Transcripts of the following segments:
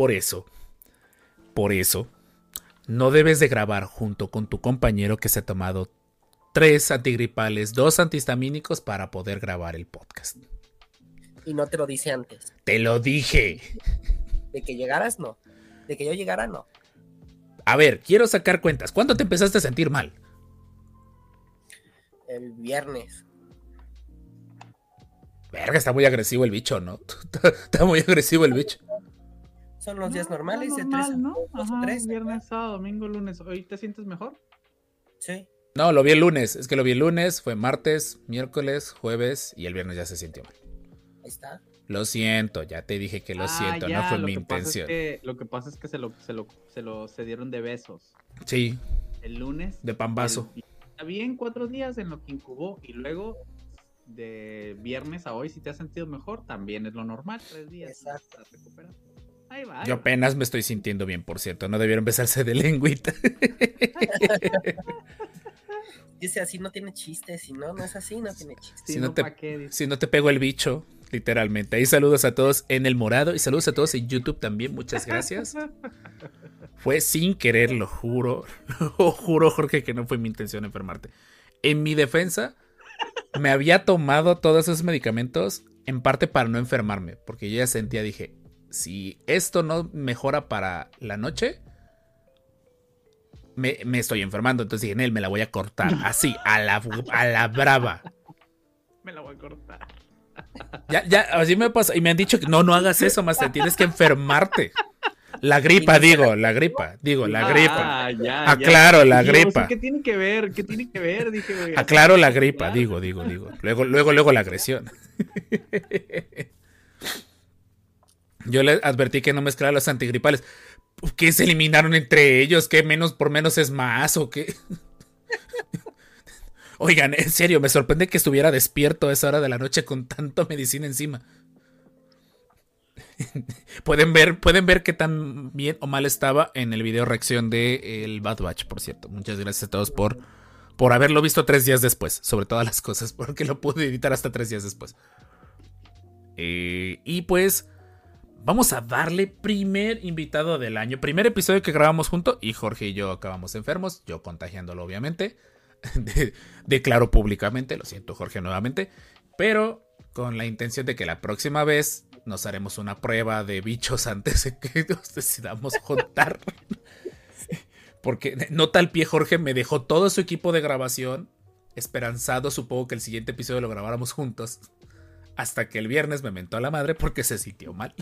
Por eso, por eso, no debes de grabar junto con tu compañero que se ha tomado tres antigripales, dos antihistamínicos para poder grabar el podcast. Y no te lo dice antes. Te lo dije. De que llegaras, no. De que yo llegara, no. A ver, quiero sacar cuentas. ¿Cuándo te empezaste a sentir mal? El viernes. Verga, está muy agresivo el bicho, ¿no? Está muy agresivo el bicho. Son los días No, normales, de normal, tres a ¿no? Ajá, tres. viernes, sábado, domingo, lunes. ¿Hoy te sientes mejor? Sí. No, lo vi el lunes. Es que lo vi el lunes, fue martes, miércoles, jueves y el viernes ya se sintió mal. Ahí está. Lo siento, ya te dije que lo Ah, siento, ya, no fue mi es intención. que- lo que pasa es que se lo, se lo, se lo se dieron de besos. Sí, El lunes. de pambazo. Está bien cuatro días en lo que incubó y luego de viernes a hoy, si te has sentido mejor, también es lo normal. Tres días. Exacto. para recuperar. Ahí va. ahí Yo apenas me estoy sintiendo bien, por cierto. No debieron besarse de lengüita. Dice así no tiene chiste, si no, no es así, no tiene chiste. Si no no, te- si no te pego el bicho, literalmente. Ahí saludos a todos en el morado y saludos a todos en YouTube también. Muchas gracias. Fue sin querer, lo juro. Lo juro, Jorge, que no fue mi intención enfermarte. En mi defensa, me había tomado todos esos medicamentos en parte para no enfermarme, porque yo ya sentía, dije, si esto no mejora para la noche, me, me estoy enfermando. Entonces dije, en él me la voy a cortar, así, a la, a la brava. Me la voy a cortar. Ya, ya, así me pasa. Y me han dicho que no, no hagas eso, más te tienes que enfermarte. La gripa, digo, la gripa, digo, la gripa. Ah, ya, Aclaro, la gripa. ¿Qué tiene que ver? ¿Qué tiene que ver? Dije. Aclaro la gripa, digo, digo, digo. Luego, luego, luego la agresión. Yo le advertí que no mezclara los antigripales. ¿Qué se eliminaron entre ellos? ¿Qué menos por menos es más? ¿O qué? Oigan, en serio, me sorprende que estuviera despierto a esa hora de la noche con tanta medicina encima. pueden ver, pueden ver qué tan bien o mal estaba en el video reacción de el Bad Batch, por cierto. Muchas gracias a todos por, por haberlo visto tres días después, sobre todas las cosas, porque lo pude editar hasta tres días después. Eh, y pues vamos a darle primer invitado del año, primer episodio que grabamos junto y Jorge y yo acabamos enfermos, yo contagiándolo obviamente, De- declaro públicamente, lo siento Jorge nuevamente, pero con la intención de que la próxima vez nos haremos una prueba de bichos antes de que nos decidamos juntar. Porque nota al pie Jorge me dejó todo su equipo de grabación, esperanzado supongo que el siguiente episodio lo grabáramos juntos, hasta que el viernes me mentó a la madre porque se sintió mal.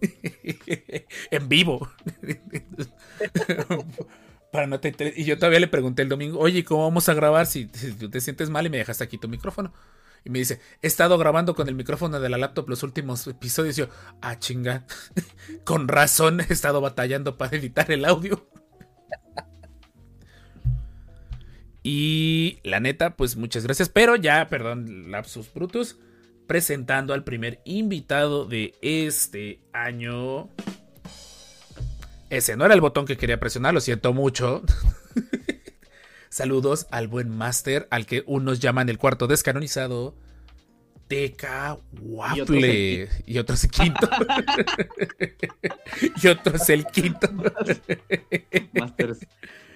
en vivo. Para no te- y yo todavía le pregunté el domingo, oye, ¿cómo vamos a grabar si, tú te sientes mal y me dejaste aquí tu micrófono? Y me dice, he estado grabando con el micrófono de la laptop los últimos episodios. Y yo, ah, chinga. con razón he estado batallando para editar el audio. y la neta, pues muchas gracias. Pero ya, perdón, lapsus brutus. Presentando al primer invitado de este año. Ese no era el botón que quería presionar, lo siento mucho. Saludos al buen máster, al que unos llaman el cuarto descanonizado. Teca Waffle. Y otros el quinto. y otros el quinto. Masters,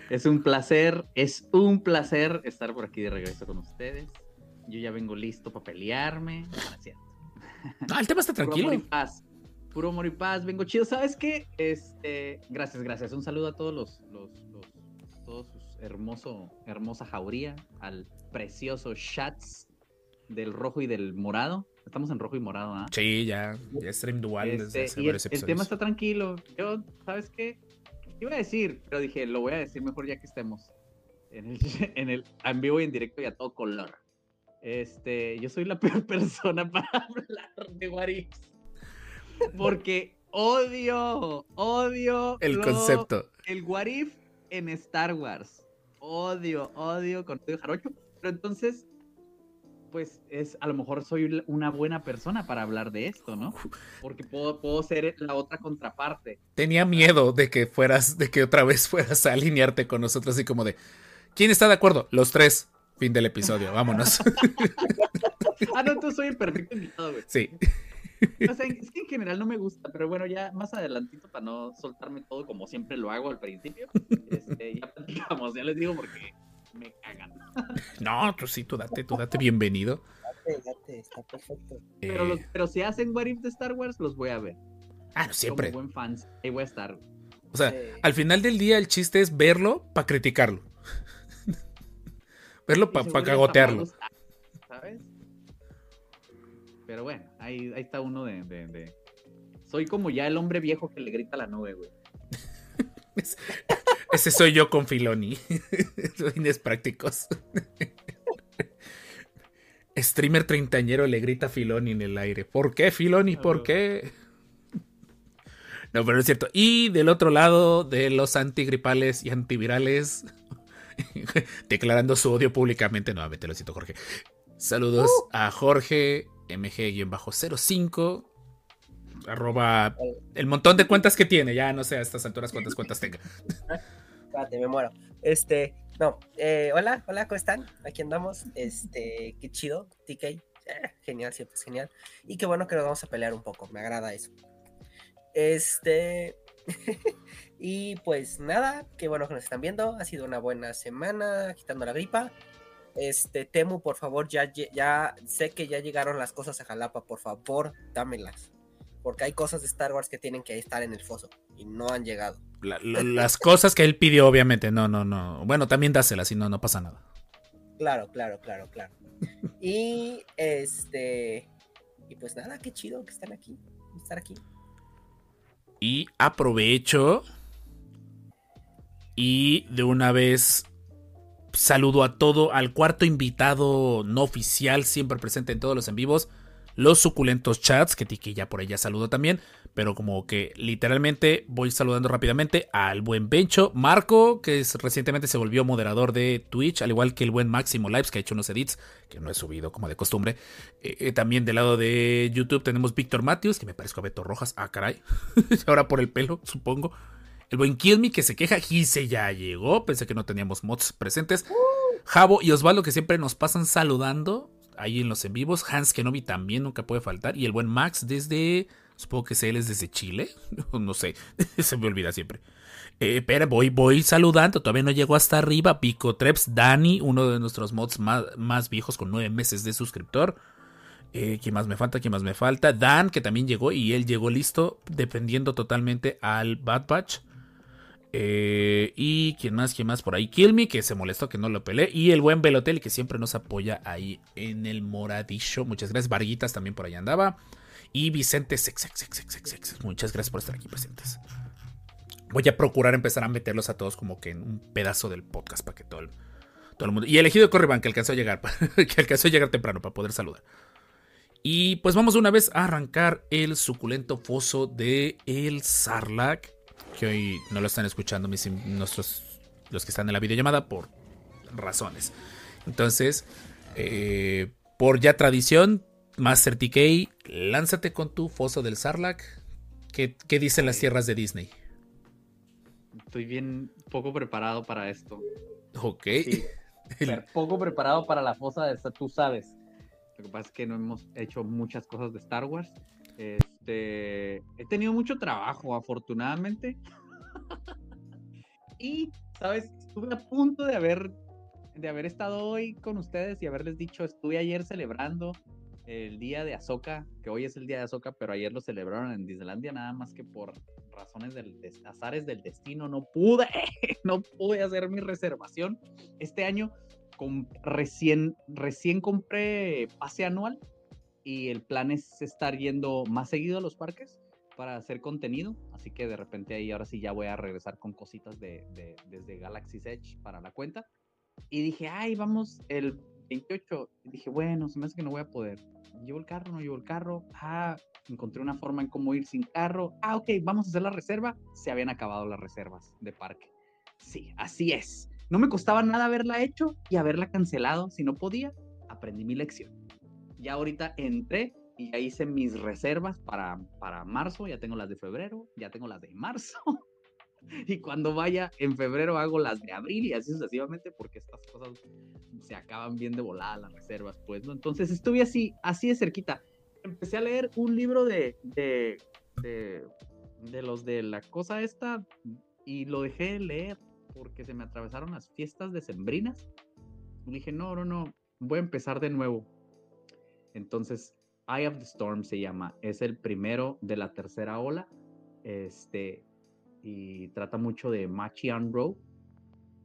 es un placer, es un placer estar por aquí de regreso con ustedes. Yo ya vengo listo para pelearme. No, no es cierto. Ah, el tema está Puro tranquilo. amor y paz. Puro amor y paz, vengo chido. ¿Sabes qué? Este, gracias, gracias. Un saludo a todos los, los, los todos sus hermoso, hermosa jauría, al precioso Shats del rojo y del morado. Estamos en rojo y morado, ¿ah? Sí, ya, ya stream dual Este, desde hace y el, varios el episodios. tema está tranquilo. Yo, ¿sabes qué? Iba a decir, pero dije, lo voy a decir mejor ya que estemos en el, en el en vivo y en directo y a todo color. Este, yo soy la peor persona para hablar de What Ifs. Porque odio, odio El lo- concepto. el what if en Star Wars. Odio, odio con odio jarocho. Pero entonces, pues es, a lo mejor soy una buena persona para hablar de esto, ¿no? Porque puedo, puedo ser la otra contraparte. Tenía miedo de que fueras, de que otra vez fueras a alinearte con nosotros, así como de ¿Quién está de acuerdo? Los tres. Fin del episodio, vámonos. Ah, no, tú soy el perfecto invitado, güey. sí. O sea, es que en general no me gusta, pero bueno, ya más adelantito para no soltarme todo como siempre lo hago al principio. Este, ya platicamos, ya les digo porque me cagan. No, tú sí, tú date, tú date bienvenido. Date, date, está perfecto. Pero, Eh, los- pero si hacen What If de Star Wars, los voy a ver. ah, no, siempre. Como buen fans, ahí voy a estar. O sea, Sí. al final del día el chiste es verlo para criticarlo. Verlo para hasta cagotearlo. ¿Sabes? Pero bueno, ahí, ahí está uno de, de- de- Soy como ya el hombre viejo que le grita a la nube, güey. Ese soy yo con Filoni. Fines prácticos. Streamer treintañero le grita a Filoni en el aire. ¿Por qué, Filoni? ¿Por qué? No, pero es cierto. Y del otro lado de los antigripales y antivirales, declarando su odio públicamente, nuevamente lo siento, Jorge. Saludos a Jorge MG-05. Arroba el montón de cuentas que tiene. Ya no sé a estas alturas cuántas cuentas tenga. Espérate, me muero. Este, no, eh, hola, hola, ¿cómo están? Aquí andamos. Este, qué chido, TK. Eh, genial, siempre es genial. Y qué bueno que nos vamos a pelear un poco, me agrada eso. Este, y pues nada, qué bueno que nos están viendo. Ha sido una buena semana, quitando la gripa. Este, Temu, por favor, ya, ya sé que ya llegaron las cosas a Jalapa, por favor, dámelas. Porque hay cosas de Star Wars que tienen que estar en el foso y no han llegado. La- la- las cosas que él pidió, obviamente. No, no, no. Bueno, también dáselas, si no, no pasa nada. Claro, claro, claro, claro. Y este. Y pues nada, qué chido que están aquí. Estar aquí. Y aprovecho. Y de una vez saludo a todo, al cuarto invitado no oficial, siempre presente en todos los en vivos. Los suculentos chats, que Tiki ya por ella saludo también. Pero como que literalmente voy saludando rápidamente al buen Bencho. Marco, que es- recientemente se volvió moderador de Twitch, al igual que el buen Máximo Lives, que ha hecho unos edits, que no he subido como de costumbre. Eh, eh, también del lado de YouTube tenemos Víctor Matthews, que me parezco a Beto Rojas. Ah, caray. Ahora por el pelo, supongo. El buen Kill Me, que se queja. Gise ya llegó. Pensé que no teníamos mods presentes. Javo y Osvaldo, que siempre nos pasan saludando ahí en los en vivos. Hans Kenobi también nunca puede faltar. Y el buen Max desde. Supongo que él es desde Chile. No sé. Se me olvida siempre. Eh, espera, voy, voy saludando. Todavía no llegó hasta arriba. Pico Treps, Dani, uno de nuestros mods más, más viejos con nueve meses de suscriptor. Eh, ¿Quién más me falta? ¿Quién más me falta? Dan, que también llegó y él llegó listo, dependiendo totalmente al Bad Batch. Eh, y quién más, quién más por ahí. Kill Me, que se molestó que no lo peleé. Y el buen Velotel, que siempre nos apoya ahí en el moradillo. Muchas gracias. Varguitas también por ahí andaba. Y Vicente Sex, Sex, Sex. Muchas gracias por estar aquí presentes. Voy a procurar empezar a meterlos a todos como que en un pedazo del podcast para que todo el, todo el mundo. Y elegido Corriban, que alcanzó a llegar, que alcanzó a llegar temprano para poder saludar. Y pues vamos una vez a arrancar el suculento foso de el Sarlacc. Que hoy no lo están escuchando mis, nuestros, los que están en la videollamada por razones. Entonces, eh, por ya tradición, Master TK, lánzate con tu foso del Sarlacc. ¿Qué, qué dicen las tierras de Disney? Estoy bien poco preparado para esto. Ok. Sí. Poco preparado para la fosa de esta, tú sabes. Lo que pasa es que no hemos hecho muchas cosas de Star Wars. Este, he tenido mucho trabajo, afortunadamente. y, ¿sabes? Estuve a punto de haber, de haber estado hoy con ustedes y haberles dicho, estuve ayer celebrando el día de Azoka, que hoy es el día de Azoka, pero ayer lo celebraron en Disneylandia, nada más que por razones del azares del destino no pude, no pude hacer mi reservación. Este año com- recién, recién compré pase anual y el plan es estar yendo más seguido a los parques para hacer contenido, así que de repente ahí ahora sí ya voy a regresar con cositas de, de- desde Galaxy's Edge para la cuenta. Y dije, ay, vamos, el, 28. Y dije, bueno, se me hace que no voy a poder. Llevo el carro, no llevo el carro. Ah, encontré una forma en cómo ir sin carro. Ah, ok, vamos a hacer la reserva. Se habían acabado las reservas de parque. Sí, así es. No me costaba nada haberla hecho y haberla cancelado. Si no podía, aprendí mi lección. Ya ahorita entré y ya hice mis reservas para, para marzo. Ya tengo las de febrero, ya tengo las de marzo. y cuando vaya en febrero hago las de abril y así sucesivamente porque estas cosas se acaban bien de volada las reservas, pues, ¿no? Entonces estuve así, así de cerquita. Empecé a leer un libro de, de, de, los de la cosa esta y lo dejé de leer porque se me atravesaron las fiestas decembrinas. Y dije, no, no, no, voy a empezar de nuevo. Entonces, Eye of the Storm se llama, es el primero de la tercera ola. Este, y trata mucho de Machi Row.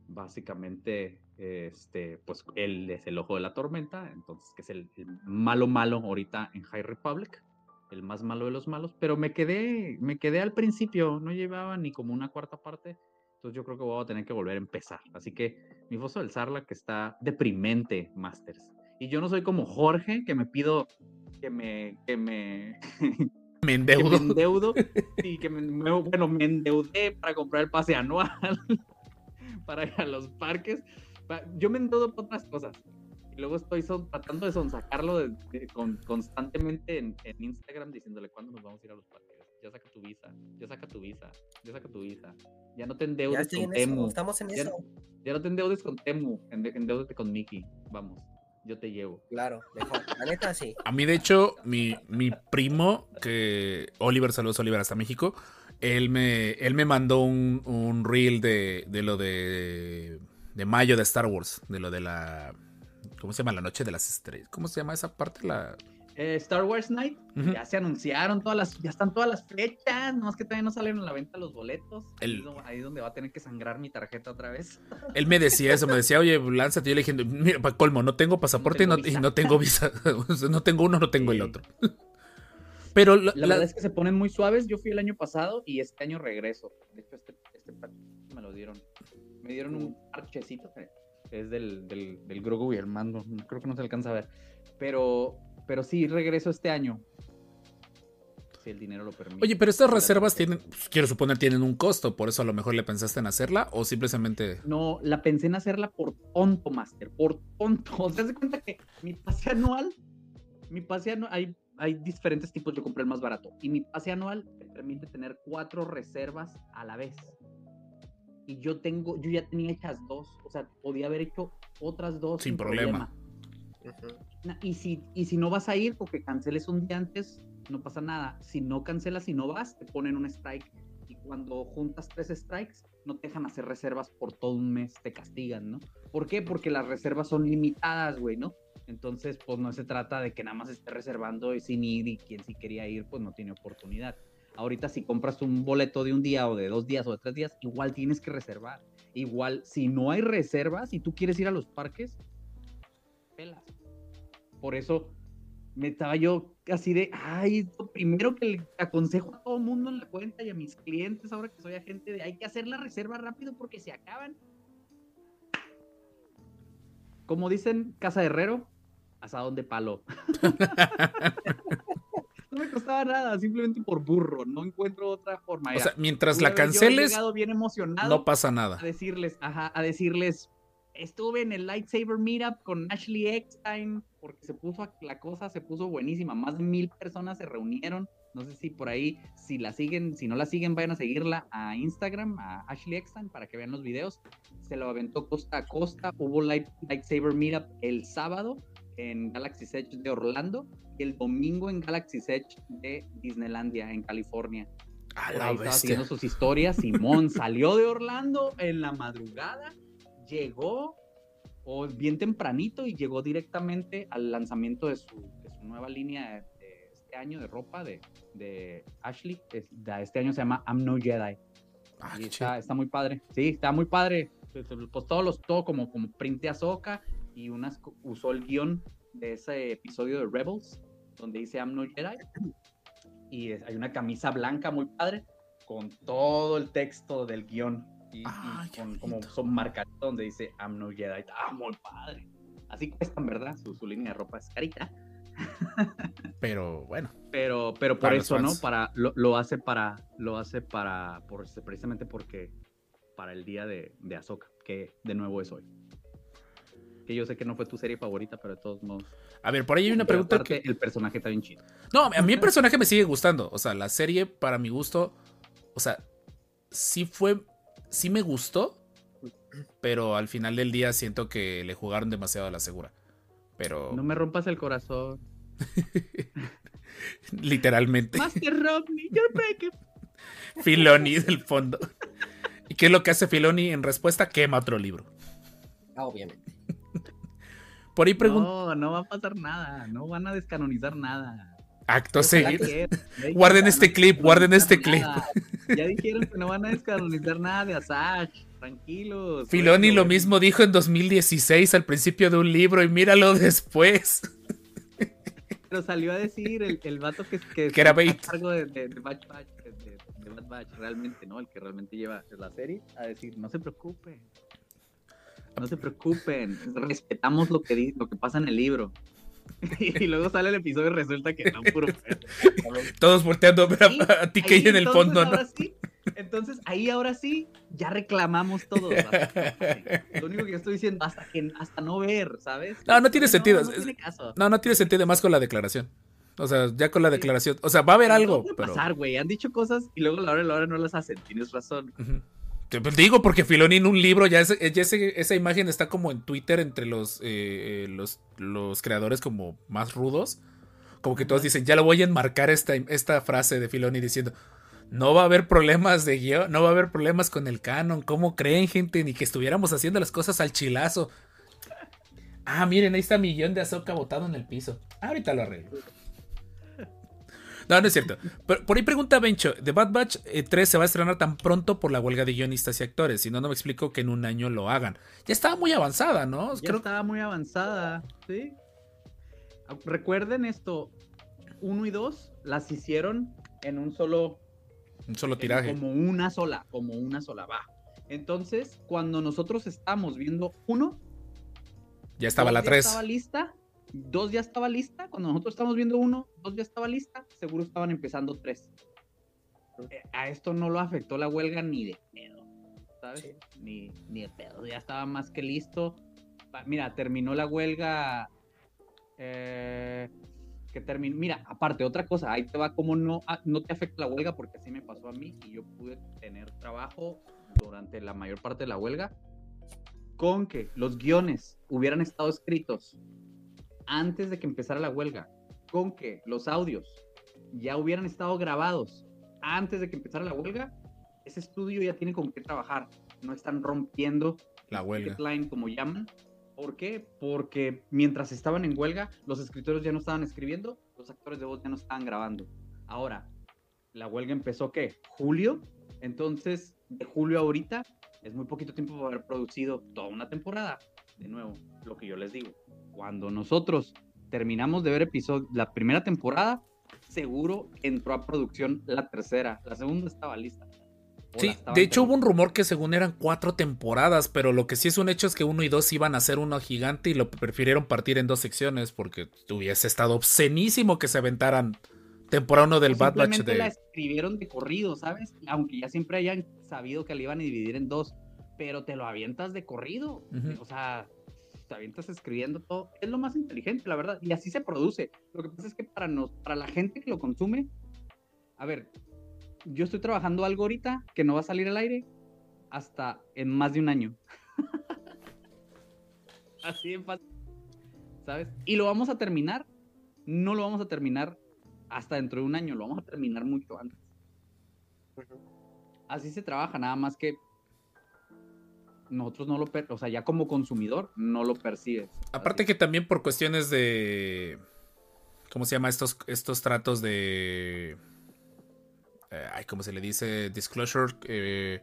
Básicamente, este, pues él es el ojo de la tormenta, entonces que es el, el, malo malo ahorita en High Republic, el más malo de los malos. Pero me quedé, me quedé al principio, no llevaba ni como una cuarta parte. Entonces yo creo que voy a tener que volver a empezar. Así que mi foso del Sarla que está deprimente, Masters. Y yo no soy como Jorge, que me pido que me, que me, me endeudo. Que me endeudo. Sí, que me, me, bueno, me endeudé para comprar el pase anual para ir a los parques. Yo me endeudo por otras cosas. Y luego estoy son, tratando de sonsacarlo de, de, con, constantemente en, en, Instagram diciéndole cuándo nos vamos a ir a los parques. Ya saca tu visa, ya saca tu visa, ya saca tu visa. Ya no te endeudes con Temu. Eso, estamos en ya, eso. Ya no te endeudes con Temu, endeudate con Mickey. Vamos yo te llevo. Claro, mejor. La neta sí. A mí, de hecho, mi, mi primo, que Oliver, saludos Oliver hasta México, él me, él me mandó un, un reel de, de lo de, de mayo de Star Wars, de lo de la... ¿Cómo se llama? La noche de las estrellas. ¿Cómo se llama esa parte? La... Eh, Star Wars Night, uh -huh. ya se anunciaron todas las, ya están todas las fechas, nomás que todavía no salieron a la venta los boletos. El... Ahí es donde va a tener que sangrar mi tarjeta otra vez. Él me decía eso, me decía, oye, lánzate. Yo le dije, mira, para colmo, no tengo pasaporte no tengo y, no, y, no, tengo visa. no tengo uno, no tengo sí. el otro. Pero la, la, verdad es que se ponen muy suaves. Yo fui el año pasado y este año regreso. De hecho, este, este me lo dieron. Me dieron un parchecito que es del, del, del Grogu y el mando. Creo que no se alcanza a ver. Pero pero sí regreso este año. Si el dinero lo permite. Oye, pero estas reservas tienen, pues, quiero suponer, tienen un costo, por eso a lo mejor le pensaste en hacerla o simplemente. No, la pensé en hacerla por tonto, Master, por tonto. O sea, se cuenta que mi pase anual, mi pase anual, hay, hay diferentes tipos, yo compré el más barato. Y mi pase anual me permite tener cuatro reservas a la vez. Y yo tengo, yo ya tenía hechas dos, o sea, podía haber hecho otras dos sin, sin problema. problema. Y si, y si no vas a ir porque canceles un día antes, no pasa nada. Si no cancelas y no vas, te ponen un strike. Y cuando juntas tres strikes, no te dejan hacer reservas por todo un mes, te castigan, ¿no? ¿Por qué? Porque las reservas son limitadas, güey, ¿no? Entonces, pues no se trata de que nada más esté reservando y sin ir y quien sí quería ir, pues no tiene oportunidad. Ahorita si compras un boleto de un día o de dos días o de tres días, igual tienes que reservar. Igual, si no hay reservas y tú quieres ir a los parques. Por eso me estaba yo así de, ay, lo primero que le aconsejo a todo mundo en la cuenta y a mis clientes, ahora que soy agente, de hay que hacer la reserva rápido porque se acaban. Como dicen Casa de Herrero, asadón de palo. no me costaba nada, simplemente por burro, no encuentro otra forma. O sea, mientras la canceles, bien emocionado no pasa nada. A decirles, ajá, a decirles, estuve en el Lightsaber Meetup con Ashley Eckstein, porque se puso la cosa, se puso buenísima. Más de mil personas se reunieron. No sé si por ahí, si la siguen, si no la siguen, vayan a seguirla a Instagram, a Ashley Eckstein, para que vean los videos. Se lo aventó costa a costa. Hubo Light, Lightsaber Meetup el sábado en Galaxy Edge de Orlando y el domingo en Galaxy Edge de Disneylandia, en California. A por la ahí estaba bestia. siguiendo sus historias. Simón salió de Orlando en la madrugada llegó o bien tempranito y llegó directamente al lanzamiento de su, de su nueva línea de, de, este año de ropa de, de Ashley. Es, este año se llama I'm No Jedi. Ah, y está, está, muy padre. Sí, está muy padre. Pues, pues todos los, todo como, como print de Ahsoka y unas, usó el guion de ese episodio de Rebels, donde dice I'm No Jedi. Y es, hay una camisa blanca muy padre con todo el texto del guion y, Ay, y con, como son marcas donde dice I'm no Jedi. Ah, muy padre. Así cuestan, ¿verdad? Su, su línea de ropa es carita. Pero bueno, Pero, pero por eso, ¿no? Para, lo, lo hace para, lo hace para, por, precisamente porque, para el día de, de Ahsoka, que de nuevo es hoy. Que yo sé que no fue tu serie favorita, pero de todos modos. a ver, por ahí hay una pregunta aparte, que... El personaje está bien chido. No, a mí el personaje me sigue gustando. O sea, la serie, para mi gusto, o sea, sí fue, sí me gustó, pero al final del día siento que le jugaron demasiado a la segura. Pero No me rompas el corazón. literalmente, Master Rodney, you're breaking. Filoni del fondo. ¿Y qué es lo que hace Filoni en respuesta? Quema otro libro. Ah, obviamente. Por ahí pregunto. No, no va a pasar nada. No van a descanonizar nada. Acto seguido. ya Guarden este no clip, guarden este clip. Ya dijeron que no van a descanonizar nada de Asajj. Tranquilos. Filoni lo mismo dijo en 2016 al principio de un libro y míralo después. Pero salió a decir el, el vato que, que, Que era a cargo de, de, de Batch Batch, de, de- Bad Batch, realmente, ¿no? El que realmente lleva la serie, a decir, no se preocupen. No se preocupen. Respetamos lo que, lo que pasa en el libro. Y luego sale el episodio y resulta que no, puro. Todos volteando a TK ahí en el fondo, ¿no? sí, entonces, ahí ahora sí, ya reclamamos todo. Lo único que estoy diciendo, hasta que hasta no ver, ¿sabes? No, no tiene sentido. No, Es- tiene caso. No, no tiene sentido más con la declaración. O sea, ya con la declaración. O sea, va a haber algo, No puede pero. pasar, güey. Han dicho cosas y luego a la hora de la hora no las hacen. Tienes razón. Ujú. Te- digo, porque Filoni en un libro, ya, ese- ya ese- esa imagen está como en Twitter entre los, eh, eh, los, los creadores como más rudos. Como que todos dicen, ya lo voy a enmarcar esta, esta frase de Filoni diciendo, no va a haber problemas de guion, no va a haber problemas con el canon, ¿cómo creen gente? Ni que estuviéramos haciendo las cosas al chilazo. Ah, miren, ahí está mi guion de Azoka botado en el piso. Ahorita lo arreglo. No, no es cierto. Pero por ahí pregunta Bencho, ¿The Bad Batch eh, 3 se va a estrenar tan pronto por la huelga de guionistas y actores? Si no, no me explico que en un año lo hagan. Ya estaba muy avanzada, ¿no? Ya Creo estaba muy avanzada, ¿sí? Recuerden esto, uno y dos las hicieron en un solo un solo tiraje. Como una sola, como una sola, va. Entonces, cuando nosotros estamos viendo uno, Ya estaba la ya 3. estaba lista, dos ya estaba lista. Cuando nosotros estamos viendo uno, dos ya estaba lista, seguro estaban empezando tres. Eh, A esto no lo afectó la huelga ni de pedo, ¿sabes? Sí. Ni, ni de pedo, ya estaba más que listo. Mira, terminó la huelga. eh, que terminó. Mira, aparte, otra cosa, ahí te va como no, ah, no te afecta la huelga, porque así me pasó a mí y yo pude tener trabajo durante la mayor parte de la huelga. Con que los guiones hubieran estado escritos antes de que empezara la huelga, con que los audios ya hubieran estado grabados antes de que empezara la huelga, ese estudio ya tiene con qué trabajar. No están rompiendo La huelga. deadline, como llaman. ¿Por qué? Porque mientras estaban en huelga, los escritores ya no estaban escribiendo, los actores de voz ya no estaban grabando. Ahora, la huelga empezó, ¿qué? ¿Julio? Entonces, de julio a ahorita, es muy poquito tiempo para haber producido toda una temporada. De nuevo, lo que yo les digo, cuando nosotros terminamos de ver episodio, la primera temporada, seguro entró a producción la tercera. La segunda estaba lista. Sí, de hecho hubo un rumor que según eran cuatro temporadas, pero lo que sí es un hecho es que uno y dos iban a ser uno gigante y lo prefirieron partir en dos secciones porque hubiese estado obscenísimo que se aventaran temporada uno del Bad Batch simplemente la de... escribieron de corrido, ¿sabes? Aunque ya siempre hayan sabido que la iban a dividir en dos, pero te lo avientas de corrido. O sea, te avientas escribiendo todo. Es lo más inteligente, la verdad. Y así se produce. Lo que pasa es que para, nos, para la gente que lo consume, a ver, yo estoy trabajando algo ahorita que no va a salir al aire hasta en más de un año. así de fácil. ¿Sabes? Y lo vamos a terminar. No lo vamos a terminar hasta dentro de un año, lo vamos a terminar mucho antes. Así se trabaja, nada más que nosotros no lo, per- o sea, ya como consumidor no lo percibes. Aparte que también por cuestiones de... ¿Cómo se llama? Estos, estos tratos de... eh, ay, ¿cómo se le dice? Disclosure. eh.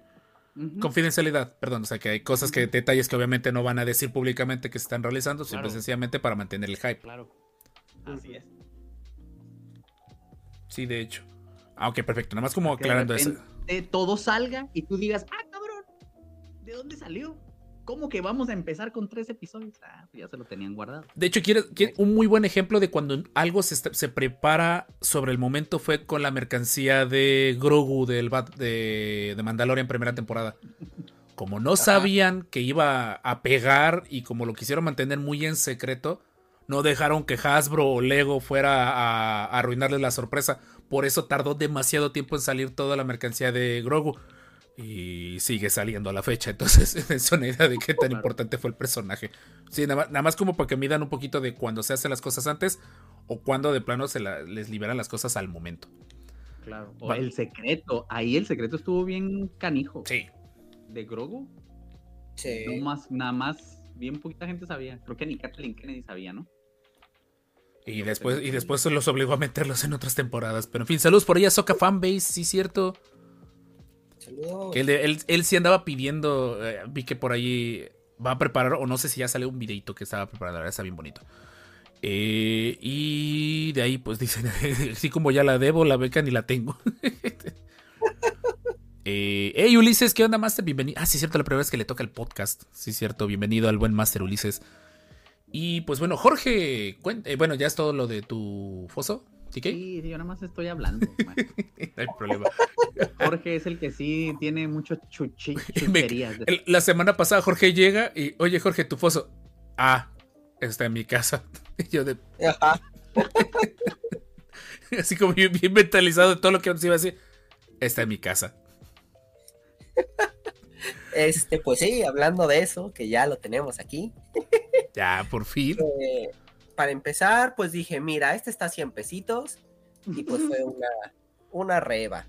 Confidencialidad, perdón. O sea, que hay cosas que, detalles que obviamente no van a decir públicamente que se están realizando, simple y Claro. sencillamente para mantener el hype. Claro. Así es. Sí, de hecho. Ah, ok, perfecto. Nada más como aclarando eso. todo salga y tú digas, ah, cabrón, ¿de dónde salió? ¿Cómo que vamos a empezar con tres episodios? Ah, pues ya se lo tenían guardado. De hecho, quiere, quiere- un muy buen ejemplo de cuando algo se prepara sobre el momento fue con la mercancía de Grogu del Bat- de, de Mandalorian primera temporada. Como no sabían que iba a pegar y como lo quisieron mantener muy en secreto, no dejaron que Hasbro o Lego fuera a, a arruinarles la sorpresa. Por eso tardó demasiado tiempo en salir toda la mercancía de Grogu. Y sigue saliendo a la fecha. Entonces, es una idea de qué tan importante fue el personaje. Sí, nada más, nada más como para que midan un poquito de cuando se hacen las cosas antes o cuando de plano se la- les liberan las cosas al momento. Claro. O Va- el secreto. Ahí el secreto estuvo bien canijo. Sí. De Grogu. Sí. No más, nada más, bien poquita gente sabía. Creo que ni Kathleen Kennedy sabía, ¿no? Y después, y después se los obligó a meterlos en otras temporadas. Pero en fin, saludos por ahí a Soca Fanbase, sí, cierto. Él, sí andaba pidiendo. eh, vi que por ahí va a preparar, o no sé si ya salió un videito que estaba preparando, la está bien bonito. Eh, y de ahí, pues dicen, así como ya la debo, la beca ni la tengo. eh, hey Ulises, ¿qué onda, Master? Bienvenido. Ah, sí, cierto, la primera vez que le toca el podcast. Sí, cierto, bienvenido al buen Master Ulises. Y pues bueno, Jorge, bueno, ya es todo lo de tu foso, Sí, sí, yo nada más estoy hablando. man. No hay problema. Jorge es el que sí tiene mucho chuchi, chucherías. La semana pasada Jorge llega y, oye Jorge, tu foso. Ah, está en mi casa. Y yo de, Ajá. así como bien, bien mentalizado de todo lo que nos iba a decir. Está en mi casa. Este, pues sí, hablando de eso, que ya lo tenemos aquí. Ya, por fin. eh, para empezar, pues dije, mira, este está a 100 pesitos. Y pues fue una, una reba.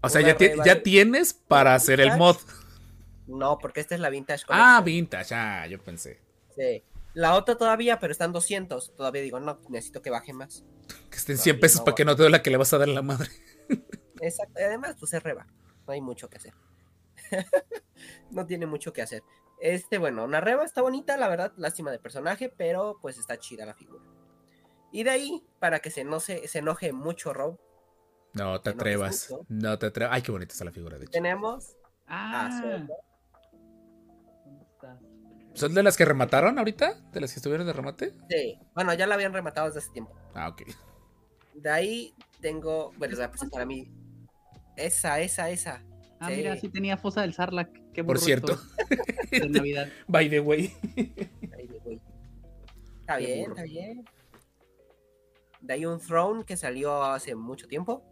O sea, una ya, ti- ya de- tienes para hacer el mod. No, porque esta es la Vintage Ah, vintage, ya, yo pensé. Sí. La otra todavía, pero están 200. Todavía digo, no, necesito que baje más. Que estén No, 100 yo pesos no para que no te duela que le vas a dar en la madre. Exacto. y Además, pues es reba. No hay mucho que hacer. no tiene mucho que hacer. Este, bueno, una reba está bonita, la verdad, lástima de personaje, pero pues está chida la figura. Y de ahí, para que se, no se, se enoje mucho Rob, No te atrevas. No te atrevas. Ay, qué bonita está la figura, de hecho. tenemos Ah, a. ¿Son de las que remataron ahorita? ¿De las que estuvieron de remate? Sí, bueno, ya la habían rematado desde hace tiempo. Ah, ok. De ahí tengo, bueno, les voy a presentar a mí. Esa, esa, esa. Ah, Sí. mira, sí tenía fosa del Sarlacc. Qué Por cierto. De Navidad. By the way. Ahí de güey. Está Qué bien, burro. está bien. De ahí un throne que salió hace mucho tiempo.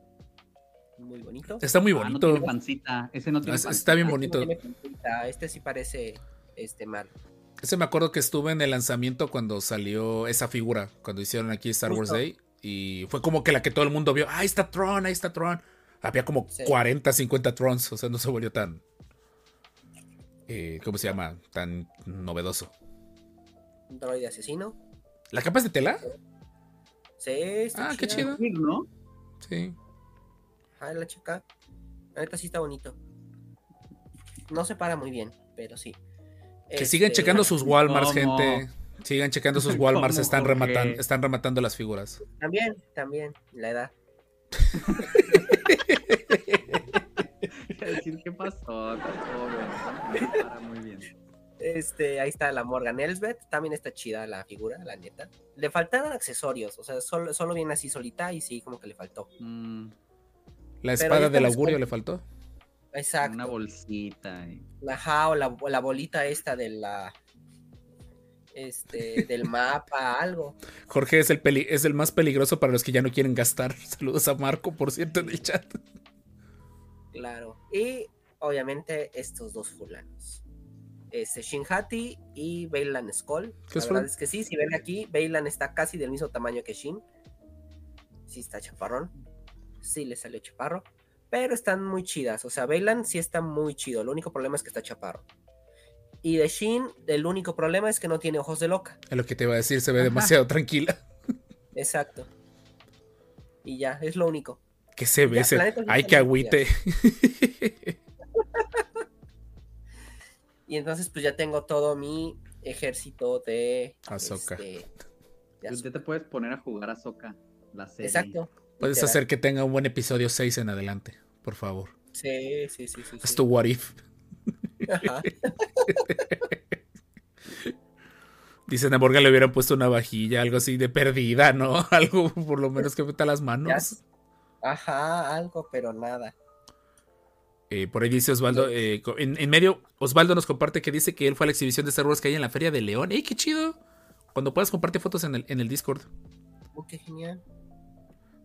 Muy bonito. Está muy Ah, no bonito. tiene pancita. Ese no tiene pancita. está bien Este no bonito. tiene puntita, Este sí parece este mal. Ese me acuerdo que estuve en el lanzamiento cuando salió esa figura, cuando hicieron aquí Star Wars. Day. Y fue como que la que todo el mundo vio. Ahí está Tron, ahí está Tron. Había como Sí. 40, 50 Trons. O sea, no se volvió tan. eh, ¿Cómo se llama? Tan novedoso. Un droide asesino. ¿La capa es de tela? Sí, está Ah, qué chido. ¿no? Sí. Ah, la chica. Neta sí está bonito. No se para muy bien, pero sí. Que sigan Este, checando sus Walmarts, ¿Cómo? gente. Sigan checando sus Walmarts. ¿Cómo, Están, rematan- están rematando las figuras. También, también, la edad. Decir, ¿qué pasó? Está joven, no para muy bien. Este, ahí está la Morgan Elsbeth. También está chida la figura, la neta. Le faltaron accesorios, o sea, solo, solo viene así solita y sí, como que le faltó. Mm, La espada del augurio le faltó. Exacto. una bolsita. y- Ajá, o la, o la bolita esta de la. Este, del mapa, algo. Jorge es el, peli- es el más peligroso para los que ya no quieren gastar. Saludos a Marco, por cierto, en el chat. Claro. Y obviamente estos dos fulanos. Este, Shinhati y Bailan Skull. ¿Qué La verdad es que sí, si ven aquí, Bailan está casi del mismo tamaño que Shin. Sí está chaparrón. Sí le salió chaparro. Pero están muy chidas. O sea, Bailan sí está muy chido. El único problema es que está chaparro. Y de Shin, el único problema es que no tiene ojos de loca. Es lo que te iba a decir, se ve Ajá. demasiado tranquila. Exacto. Y ya, es lo único. Que se ve Ya, ese. la neta sí Ay, está que agüite. Y entonces, pues ya tengo todo mi ejército de. Ahsoka. este, de Ya Ahsoka. te puedes poner a jugar a Soca, la serie. Exacto. Puedes literal. hacer que tenga un buen episodio 6 en adelante, por favor. Sí, sí, sí, sí. Es sí. tu what if. Ajá. Dicen a Morgan le hubieran puesto una vajilla, algo así de perdida, ¿no? Algo por lo menos que meta las manos. Ajá, algo, pero nada. Eh, por ahí dice Osvaldo, eh, en, en medio, Osvaldo nos comparte que dice que él fue a la exhibición de Star Wars que hay en la Feria de León. ¡Ey, qué chido! Cuando puedas comparte fotos en el, en el Discord. Oh, qué genial.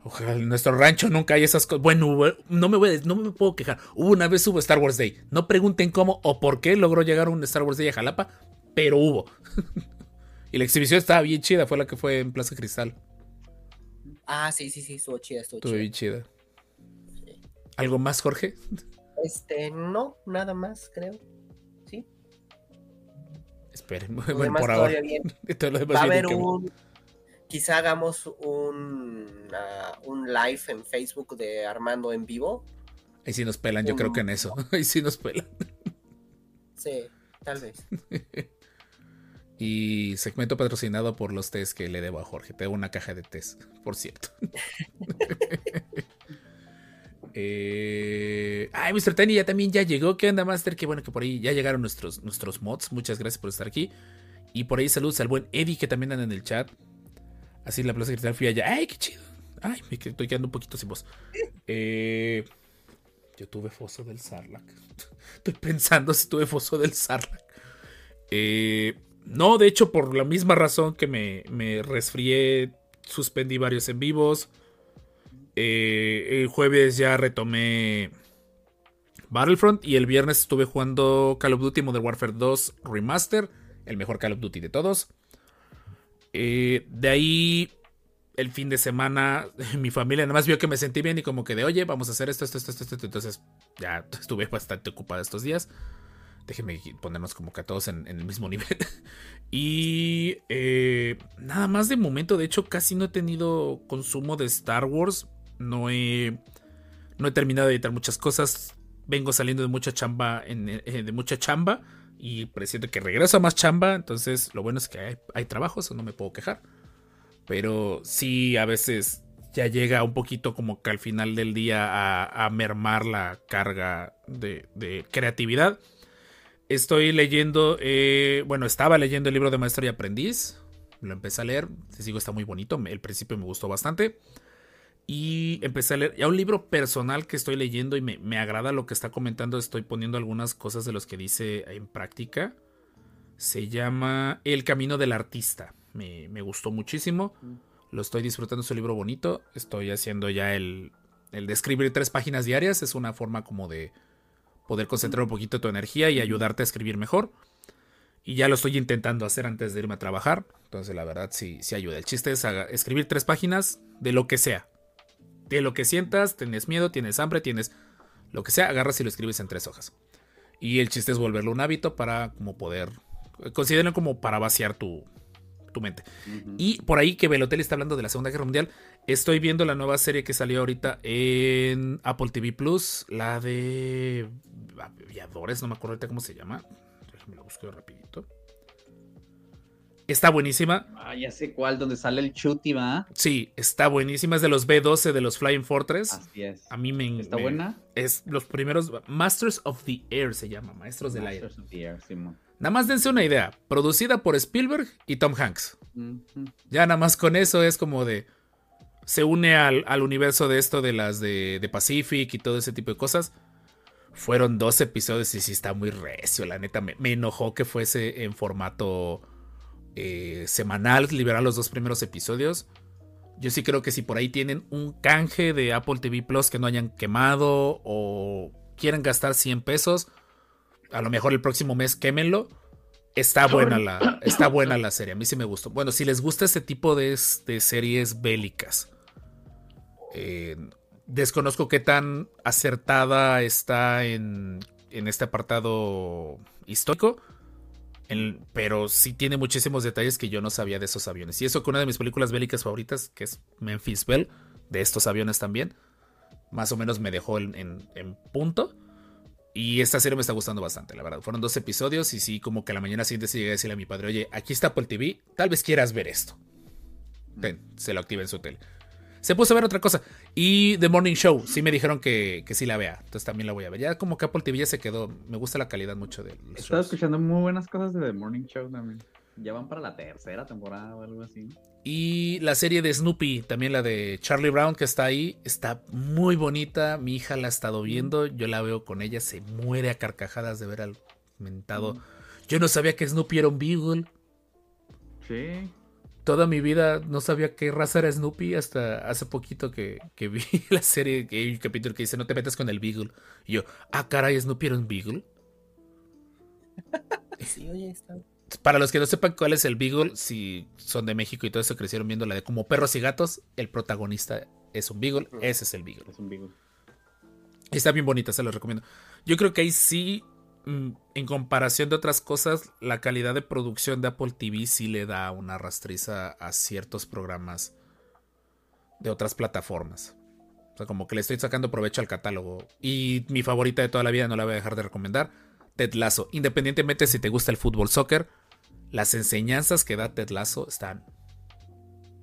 Ojalá en nuestro rancho nunca hay esas cosas. Bueno, no me, voy no me puedo quejar. Hubo una vez hubo Star Wars Day. No pregunten cómo o por qué logró llegar un Star Wars Day a Jalapa, pero hubo. y la exhibición estaba bien chida, fue la que fue en Plaza Cristal. Ah, sí, sí, sí, estuvo chida, estuvo Estuvo chida. bien chida. ¿Algo más, Jorge? Este, no, nada más, creo. Sí. Esperen, bueno, por ahora. bien. Todo lo demás Va a haber un. Quizá hagamos un, un live en Facebook de Armando en vivo. Ahí sí nos pelan, yo creo que en eso. Ahí sí nos pelan. Sí, tal vez. Y segmento patrocinado por los test que le debo a Jorge. Te debo una caja de test, por cierto. eh... Ay, Mr. Tiny ya también ya llegó. ¿Qué onda, Master? Qué bueno que por ahí ya llegaron nuestros, nuestros mods. Muchas gracias por estar aquí. Y por ahí saludos al buen Eddie que también anda en el chat. Así en la plaza cristal fui allá. ¡Ay, qué chido! Ay, me estoy quedando un poquito sin voz. Eh... Yo tuve foso del Sarlacc. Estoy pensando si tuve foso del Sarlacc. Eh, no, de hecho, por la misma razón que me, me resfrié, suspendí varios en vivos. Eh, el jueves ya retomé Battlefront y el viernes estuve jugando Call of Duty Modern Warfare 2 Remaster, el mejor Call of Duty de todos. Eh, de ahí, el fin de semana, mi familia nada más vio que me sentí bien y como que de, oye, vamos a hacer esto, esto, esto, esto, esto. Entonces ya estuve bastante ocupada estos días. Déjenme ponernos como que a todos en, el mismo nivel. y eh, nada más de momento, de hecho, casi no he tenido consumo de Star Wars. No he, no he terminado de editar muchas cosas. Vengo saliendo de mucha chamba, eh, de mucha chamba. Y presiento que regreso a más chamba. Entonces, lo bueno es que hay, hay trabajos, no me puedo quejar. Pero sí, a veces ya llega un poquito como que al final del día a, mermar la carga de, creatividad. Estoy leyendo, eh, bueno, estaba leyendo el libro de Maestro y Aprendiz. Lo empecé a leer, te digo, está muy bonito. El principio me gustó bastante. Y empecé a leer ya un libro personal que estoy leyendo y me, me agrada lo que está comentando. Estoy poniendo algunas cosas de los que dice en práctica. Se llama El Camino del Artista. Me, me gustó muchísimo. Lo estoy disfrutando, es un libro bonito. Estoy haciendo ya el, el de escribir tres páginas diarias. Es una forma como de poder concentrar un poquito tu energía y ayudarte a escribir mejor. Y ya lo estoy intentando hacer antes de irme a trabajar. Entonces, la verdad, sí, sí ayuda. El chiste es escribir tres páginas de lo que sea. De lo que sientas, tienes miedo, tienes hambre, tienes lo que sea, agarras y lo escribes en tres hojas. Y el chiste es volverlo un hábito para como poder, consideren como para vaciar tu, tu mente. Y por ahí que Velotel está hablando de la Segunda Guerra Mundial, estoy viendo la nueva serie que salió ahorita en Apple TV Plus, la de aviadores, no me acuerdo ahorita cómo se llama. Déjame lo busco rapidito. Está buenísima. Ah, ya sé cuál, donde sale el Chuti, ¿va? Sí, está buenísima. Es de los B12 de los Flying Fortress. Así es. A mí me ¿Está me- buena? Es los primeros Masters of the Air se llama, Maestros del Aire. Masters of the Air, Simón. Nada más dense una idea, producida por Spielberg y Tom Hanks. Ya nada más con eso es como de se une al, al universo de esto de las de, de Pacific y todo ese tipo de cosas. Fueron dos episodios y sí está muy recio, la neta. Me, me enojó que fuese en formato eh, semanal, liberar los dos primeros episodios. Yo sí creo que si por ahí tienen un canje de Apple TV Plus que no hayan quemado o quieren gastar 100 pesos, a lo mejor el próximo mes quémenlo. Está buena la, está buena la serie, a mí sí me gustó. Bueno, si les gusta este tipo de, de series bélicas, eh, desconozco qué tan acertada está en, en este apartado histórico, pero sí tiene muchísimos detalles que yo no sabía de esos aviones. Y eso con una de mis películas bélicas favoritas, que es Memphis Belle, de estos aviones también, más o menos me dejó en, punto. Y esta serie me está gustando bastante, la verdad. Fueron dos episodios y sí, como que a la mañana siguiente sí llegué a decirle a mi padre, oye, aquí está Apple TV, tal vez quieras ver esto. Se lo activa en su tele. Se puso a ver otra cosa. Y The Morning Show, sí me dijeron que, que sí la vea. Entonces también la voy a ver. Ya como que Apple TV ya se quedó. Me gusta la calidad mucho de los Estaba escuchando muy buenas cosas de The Morning Show también. Ya van para la tercera temporada o algo así. Y la serie de Snoopy, también la de Charlie Brown que está ahí, está muy bonita. Mi hija la ha estado viendo, yo la veo con ella, se muere a carcajadas de ver al mentado. Yo no sabía que Snoopy era un Beagle. Sí. Toda mi vida no sabía qué raza era Snoopy hasta hace poquito que, que vi la serie, que hay un capítulo que dice no te metas con el Beagle. Y yo, ah, caray, Snoopy era un Beagle. Sí, oye, está. Para los que no sepan cuál es el Beagle, si son de México y todo eso crecieron viendo la de como perros y gatos, el protagonista es un Beagle, ese es el Beagle. Es un Beagle. Está bien bonita, se los recomiendo. Yo creo que ahí sí, en comparación de otras cosas, la calidad de producción de Apple TV sí le da una rastriza a ciertos programas de otras plataformas. O sea, como que le estoy sacando provecho al catálogo. Y mi favorita de toda la vida no la voy a dejar de recomendar. Ted Lasso. Independientemente si te gusta el fútbol soccer, las enseñanzas que da Ted Lasso están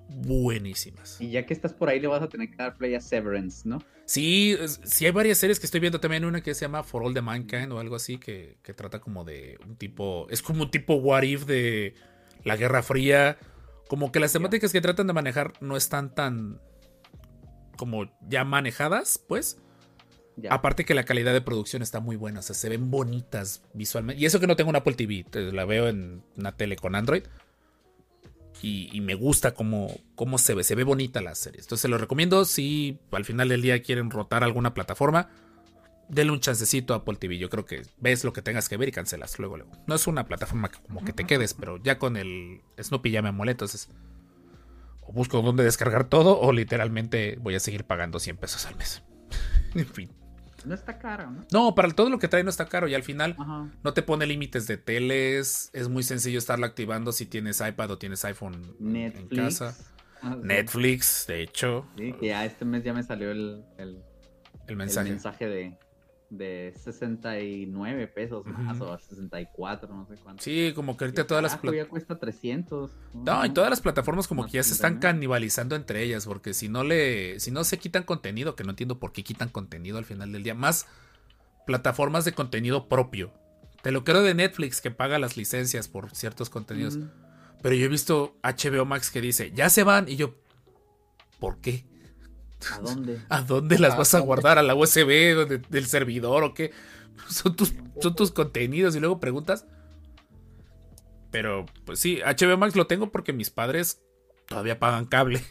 buenísimas. Y ya que estás por ahí, le vas a tener que dar play a Severance, ¿no? Sí, sí hay varias series que estoy viendo también, una que se llama For All the Mankind o algo así, que, que trata como de un tipo, es como un tipo what if de la Guerra Fría, como que las temáticas que tratan de manejar no están tan como ya manejadas, pues. Ya. Aparte que la calidad de producción está muy buena, o sea, se ven bonitas visualmente. Y eso que no tengo un Apple TV, la veo en una tele con Android. Y, y me gusta cómo, cómo se ve, se ve bonita la serie. Entonces se lo recomiendo si al final del día quieren rotar alguna plataforma. Denle un chancecito a Apple TV. Yo creo que ves lo que tengas que ver y cancelas luego. luego. No es una plataforma que como que te quedes, pero ya con el Snoopy ya me molé. Entonces, o busco dónde descargar todo o literalmente voy a seguir pagando 100 pesos al mes. en fin. No está caro, ¿no? No, para todo lo que trae no está caro y al final Ajá. no te pone límites de teles. Es muy sencillo estarlo activando si tienes iPad o tienes iPhone Netflix. en casa. Ah, sí. Netflix, de hecho, Sí, que ya este mes ya me salió el, el, el el mensaje. mensaje, de, de 69 pesos más Ujú. o 64, no sé cuánto. Sí, como que ahorita Y todas las ya cuesta 300. No, y todas las plataformas como que ya se están 39. canibalizando entre ellas, porque si no le, si no se quitan contenido, que no entiendo por qué quitan contenido al final del día, más plataformas de contenido propio. Te lo creo de Netflix que paga las licencias por ciertos contenidos, pero yo he visto HBO Max que dice, ya se van, y yo, ¿por qué? ¿A dónde? ¿A dónde las ¿A vas a guardar? ¿A la USB del servidor o qué? Son tus, son tus contenidos y luego preguntas. Pero, pues sí, HBO Max lo tengo porque mis padres todavía pagan cable.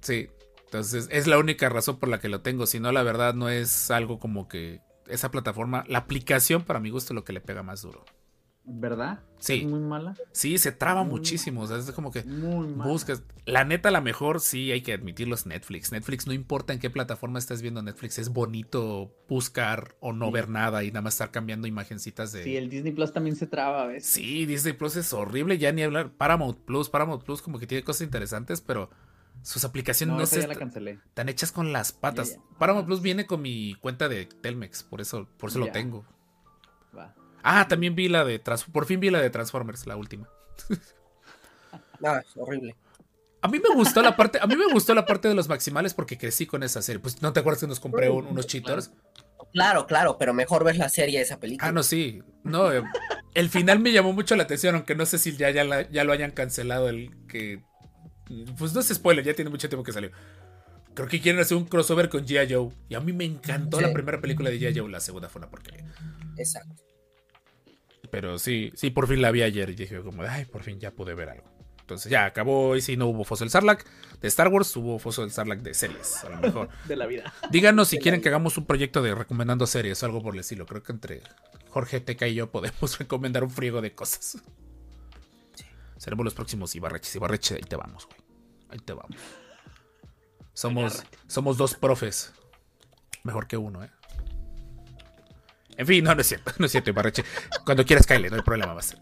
Sí, entonces es la única razón por la que lo tengo. Si no, la verdad no es algo como que esa plataforma, la aplicación para mi gusto es lo que le pega más duro. ¿Verdad? Sí. ¿Es muy mala? Sí, se traba Muy muchísimo. O sea, es como que Muy buscas. La neta, la mejor, sí, hay que admitirlo, es Netflix. Netflix, no importa en qué plataforma estés viendo Netflix, es bonito buscar o no Sí. ver nada y nada más estar cambiando imagencitas de. Sí, el Disney Plus también se traba a veces. Sí, Disney Plus es horrible, ya ni hablar. Paramount Plus, Paramount Plus como que tiene cosas interesantes, pero sus aplicaciones No, no, se están hechas con las patas. Ya, ya. Paramount Plus viene con mi cuenta de Telmex, por eso, por eso lo tengo. Ah, también vi la de Trans- por fin vi la de Transformers, la última. No, es horrible. A mí me gustó la parte, a mí me gustó la parte de los maximales porque crecí con esa serie. Pues no te acuerdas que nos compré un- unos cheaters. Claro, claro, pero mejor ver la serie de esa película. Ah, no, sí. No, eh, el final me llamó mucho la atención, aunque no sé si ya, ya, la- ya lo hayan cancelado el que. Pues no es spoiler, ya tiene mucho tiempo que salió. Creo que quieren hacer un crossover con G.I. Joe. Y a mí me encantó Sí. la primera película de G.I. Joe, la segunda fue una porquería. Exacto. Pero sí, sí, por fin la vi ayer y dije como, ay, por fin ya pude ver algo. Entonces ya acabó y si no hubo Foso del Sarlacc de Star Wars, hubo Foso del Sarlacc de series, a lo mejor. De la vida. Díganos si quieren que hagamos un proyecto de recomendando series o algo por el estilo. Creo que entre Jorge, Teca y yo podemos recomendar un friego de cosas. Seremos los próximos Ibarreches. Ibarreche, ahí te vamos, güey. Ahí te vamos. Somos, somos dos profes. Mejor que uno, ¿eh? En fin, no, no es cierto. No es cierto, Ibarreche. Cuando quieras, Kyle, no hay problema. Va a ser.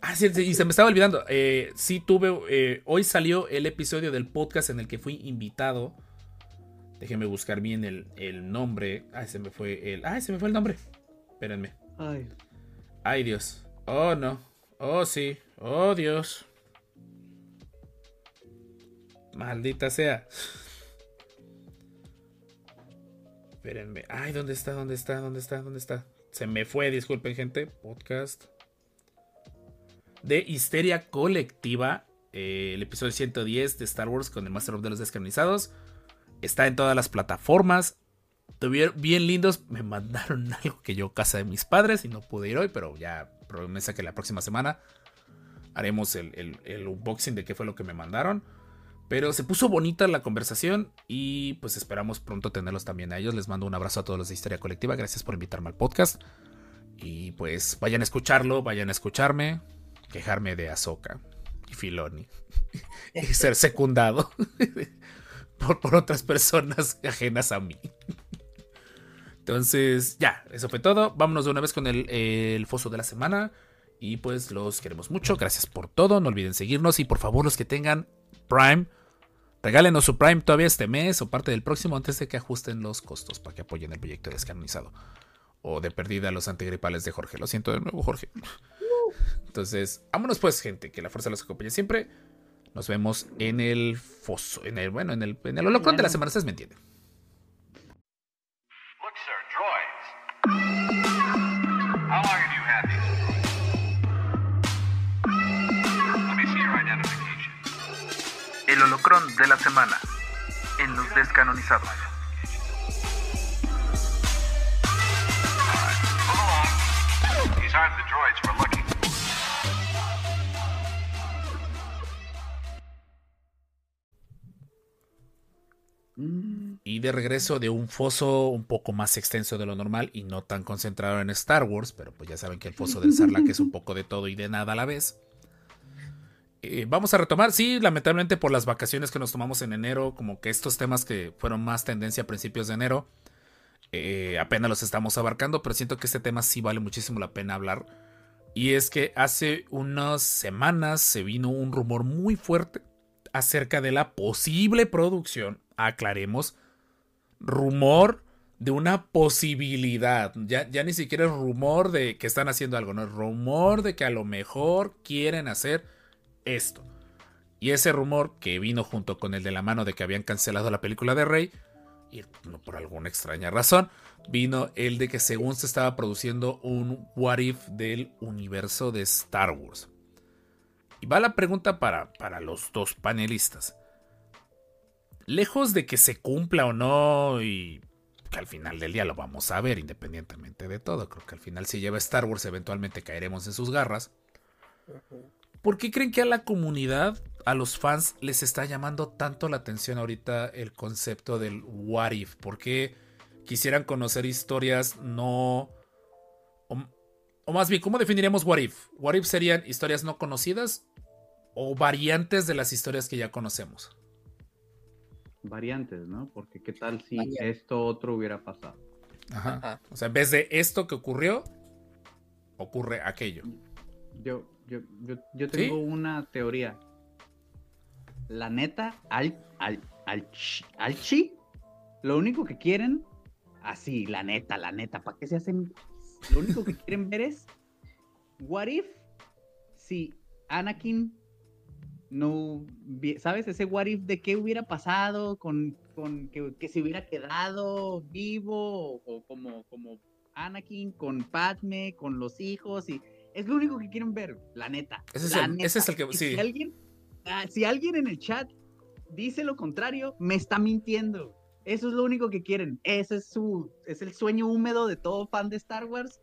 Ah, sí, sí, y se me estaba olvidando. Eh, sí, tuve. eh, hoy salió el episodio del podcast en el que fui invitado. Déjenme buscar bien el, el nombre. Ay, se me fue el. Ay, se me fue el nombre. Espérenme. Ay. Ay, Dios. Oh, no. Oh, sí. Oh, Dios. Maldita sea. Espérenme. Ay, ¿dónde está? ¿Dónde está? ¿Dónde está? ¿Dónde está? Se me fue, disculpen, gente. Podcast. De Histeria Colectiva. eh, el episodio 110 de Star Wars con el Master of de los Descanonizados. Está en todas las plataformas. Tuvieron bien lindos. Me mandaron algo que yo casa de mis padres y no pude ir hoy, pero ya promesa que la próxima semana haremos el- el unboxing de qué fue lo que me mandaron. Pero se puso bonita la conversación y pues esperamos pronto tenerlos también a ellos. Les mando un abrazo a todos los de Historia Colectiva. Gracias por invitarme al podcast. Y pues vayan a escucharlo, vayan a escucharme, quejarme de Ahsoka y Filoni y ser secundado por, por otras personas ajenas a mí. Entonces, ya, eso fue todo. Vámonos de una vez con el, el foso de la semana. Y pues los queremos mucho. Gracias por todo. No olviden seguirnos. Y por favor, los que tengan Prime, regálenos su Prime todavía este mes o parte del próximo antes de que ajusten los costos para que apoyen el proyecto descanonizado. O de perdida los antigripales de Jorge. Lo siento de nuevo, Jorge. Entonces, vámonos pues, gente. Que la fuerza los acompañe siempre. Nos vemos en el foso. En el, bueno, en el, en el holocron de la semana. Ustedes me entienden. El holocrón de la semana en los descanonizados. Y de regreso de un foso un poco más extenso de lo normal y no tan concentrado en Star Wars, pero pues ya saben que el foso del Sarlacc es un poco de todo y de nada a la vez. Eh, vamos a retomar, sí, lamentablemente por las vacaciones que nos tomamos en enero, como que estos temas que fueron más tendencia a principios de enero, eh, apenas los estamos abarcando, pero siento que este tema sí vale muchísimo la pena hablar. Y es que hace unas semanas se vino un rumor muy fuerte acerca de la posible producción, aclaremos, rumor de una posibilidad. Ya, ya ni siquiera es rumor de que están haciendo algo, no es rumor de que a lo mejor quieren hacer esto. Y ese rumor que vino junto con el de la mano de que habían cancelado la película de Rey, y por alguna extraña razón, vino el de que según se estaba produciendo un What If del universo de Star Wars. Y va la pregunta para, para los dos panelistas. Lejos de que se cumpla o no, y que al final del día lo vamos a ver, independientemente de todo, creo que al final si lleva Star Wars eventualmente caeremos en sus garras. ¿Por qué creen que a la comunidad, a los fans, les está llamando tanto la atención ahorita el concepto del What If? ¿Por qué quisieran conocer historias no... O, o más bien, ¿cómo definiríamos What If? ¿What If serían historias no conocidas o variantes de las historias que ya conocemos? Variantes, ¿no? Porque qué tal si esto otro hubiera pasado. Ajá. Ajá. O sea, en vez de esto que ocurrió, ocurre aquello. Yo, yo, yo, yo ¿Sí? tengo una teoría. La neta, al, al, al, chi- al chi, lo único que quieren, así, la neta, la neta, ¿para qué se hacen? Lo único que quieren ver es, what if si Anakin no, ¿sabes? Ese what if de qué hubiera pasado con, con que, que se hubiera quedado vivo o, o como, como Anakin con Padme, con los hijos y es lo único que quieren ver, la neta. Ese es la el- ese es el que- sí. Si alguien, ah, si alguien en el chat dice lo contrario, me está mintiendo. Eso es lo único que quieren. Ese es su, es el sueño húmedo de todo fan de Star Wars.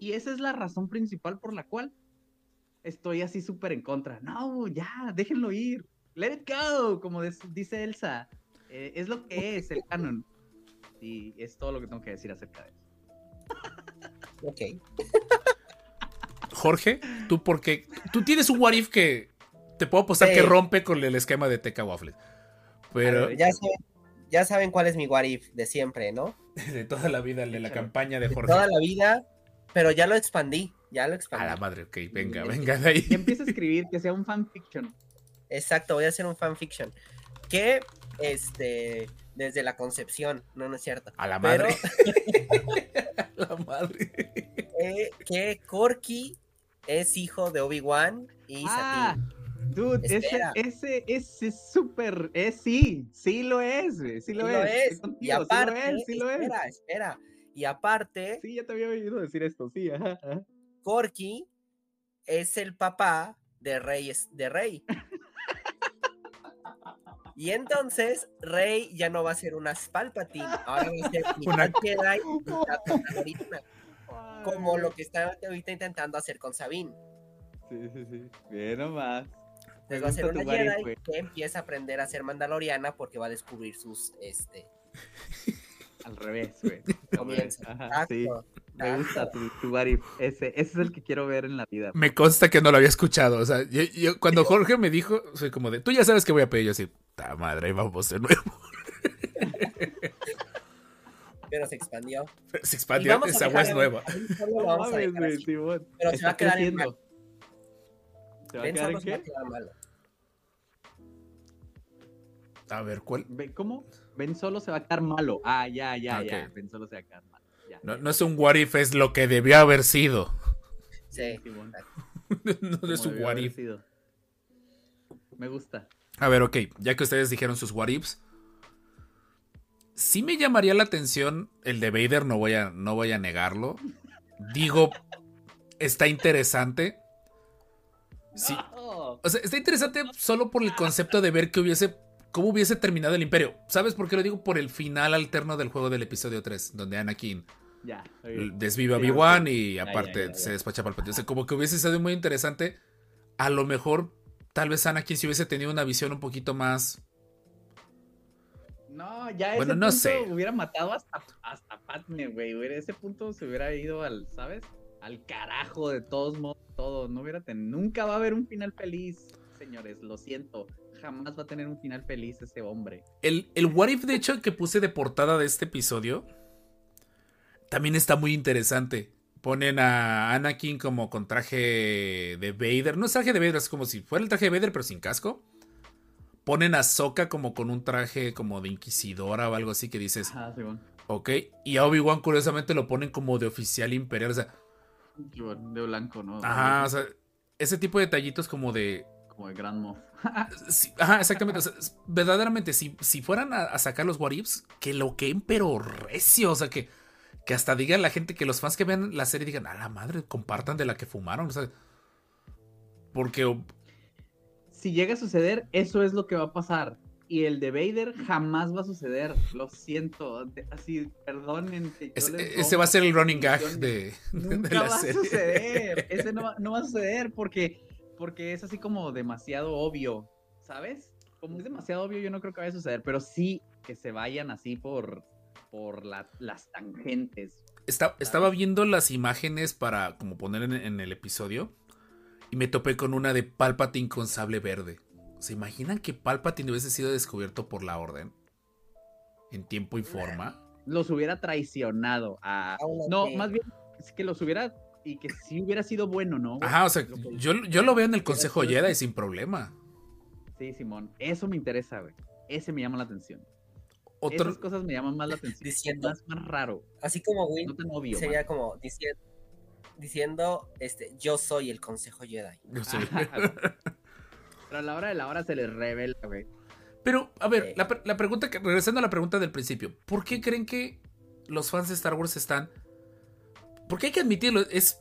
Y esa es la razón principal por la cual estoy así súper en contra. No, ya, déjenlo ir. Let it go, como dice Elsa. Eh, es lo que es el canon. Y es todo lo que tengo que decir acerca de eso. Ok. Jorge, ¿tú por qué? Tú tienes un What If que te puedo apostar Sí. que rompe con el esquema de Teca Waffles. A Pero ver, ya, saben, ya saben cuál es mi what if de siempre, ¿no? de toda la vida, el de la campaña de De Jorge. toda la vida, pero ya lo expandí. Ya lo A expandí. la madre, ok, venga, venga de ahí. Y empieza a escribir que sea un fanfiction. Exacto, voy a hacer un fanfiction. Que, este, desde la concepción, no, no es cierto. A la Pero madre. A la madre. eh, que Corky es hijo de Obi-Wan y Ah, Satine. Dude, ese, Espera. ese, ese es súper, es sí, sí lo es, güey, sí lo Sí es. lo es. contigo, Y aparte, sí lo es, sí lo es. espera, espera. Y aparte, Sí, ya te había oído decir esto, sí, ajá, ajá. Corky es el papá de Rey, es- de Rey. Y entonces Rey ya no va a ser una Palpatine, ahora va a ser Una- Jedi Mandaloriana, como lo que está ahorita intentando hacer con Sabine. Sí, sí, sí. Bien nomás. Entonces va a ser una Jedi güey. que empieza a aprender a ser Mandaloriana porque va a descubrir sus este Al revés, güey. comienzos. Ajá, sí. Me gusta tu, tu. Ese, ese es el que quiero ver en la vida. Me consta que no lo había escuchado. O sea, yo, yo- cuando Jorge me dijo, soy como de, tú ya sabes que voy a pedir. Yo así, ta madre, ahí vamos de nuevo. Pero se expandió. Se expandió, esa agua es nueva. No. Pero se va a quedar en creciendo. ¿Se va a quedar en a qué? ver, ¿cuál? ¿Cómo? Ben Solo se va a quedar malo. Ah, ya, ya, ya. Ben Solo se va a quedar malo. Ya, No, no es un what if, es lo que debió haber sido. Sí. Simón, no como es un what if. sido. Me gusta. A ver, ok, ya que ustedes dijeron sus what ifs. Sí me llamaría la atención el de Vader, no voy a, no voy a negarlo. Digo, está interesante. Sí, No. O sea, está interesante solo por el concepto de ver que hubiese. cómo hubiese terminado el imperio. ¿Sabes por qué lo digo? Por el final alterno del juego del episodio 3, donde Anakin Ya. ok. desvive a Obi-Wan y aparte ya, ya, ya. se despacha Palpatine. O sea, como que hubiese sido muy interesante. A lo mejor, tal vez Anakin si hubiese tenido una visión un poquito más. No, ya Bueno, ese no punto sé. hubiera matado hasta, hasta Padme, güey. Ese punto se hubiera ido al, ¿sabes? Al carajo de todos modos, todo. No hubiera ten- Nunca va a haber un final feliz, señores. Lo siento. Jamás va a tener un final feliz ese hombre. El, el what if, de hecho, que puse de portada de este episodio. También está muy interesante. Ponen a Anakin como con traje de Vader. No es traje de Vader, es como si fuera el traje de Vader, pero sin casco. Ponen a Sokka como con un traje como de inquisidora o algo así que dices, Ajá, Simón. ok. Y a Obi-Wan, curiosamente, lo ponen como de oficial imperial. O sea, De blanco, ¿no? ajá, o sea, ese tipo de detallitos como de. Como el Grand Moff. sí, ajá, exactamente. o sea, verdaderamente, si, si fueran a, a sacar los what ifs, que lo queden, pero recio. O sea, que, que hasta digan la gente, que los fans que vean la serie digan, a la madre, compartan de la que fumaron. O sea, porque si llega a suceder, eso es lo que va a pasar. Y el de Vader jamás va a suceder. Lo siento. de- Así, perdonen. que yo ese, va a ser el running gag de, de Nunca la va a suceder. Ese no va, no va a suceder porque, porque es así como demasiado obvio. ¿Sabes? Como es demasiado obvio, yo no creo que vaya a suceder. Pero sí que se vayan así por, por la- las tangentes. Está- estaba viendo las imágenes para como poner en, en el episodio y me topé con una de Palpatine con sable verde. ¿Se imaginan que Palpatine hubiese sido descubierto por la orden? En tiempo y forma. Los hubiera traicionado a. No, más bien es que los hubiera. Y que sí hubiera sido bueno, ¿no? Ajá, o sea, yo, yo lo veo en el Consejo Jedi sin problema. Sí, Simón. Eso me interesa, güey. Ese me llama la atención. Otro, Esas cosas me llaman más la atención. Diciendo- Más, más raro. Así como Win No tan obvio. sería man. como diciendo, diciendo este, yo soy el consejo Jedi. yo sé. Pero a la hora de la hora se les revela, güey. Pero, a ver, la, la pregunta que, regresando a la pregunta del principio, ¿por qué creen que los fans de Star Wars están? Porque hay que admitirlo, es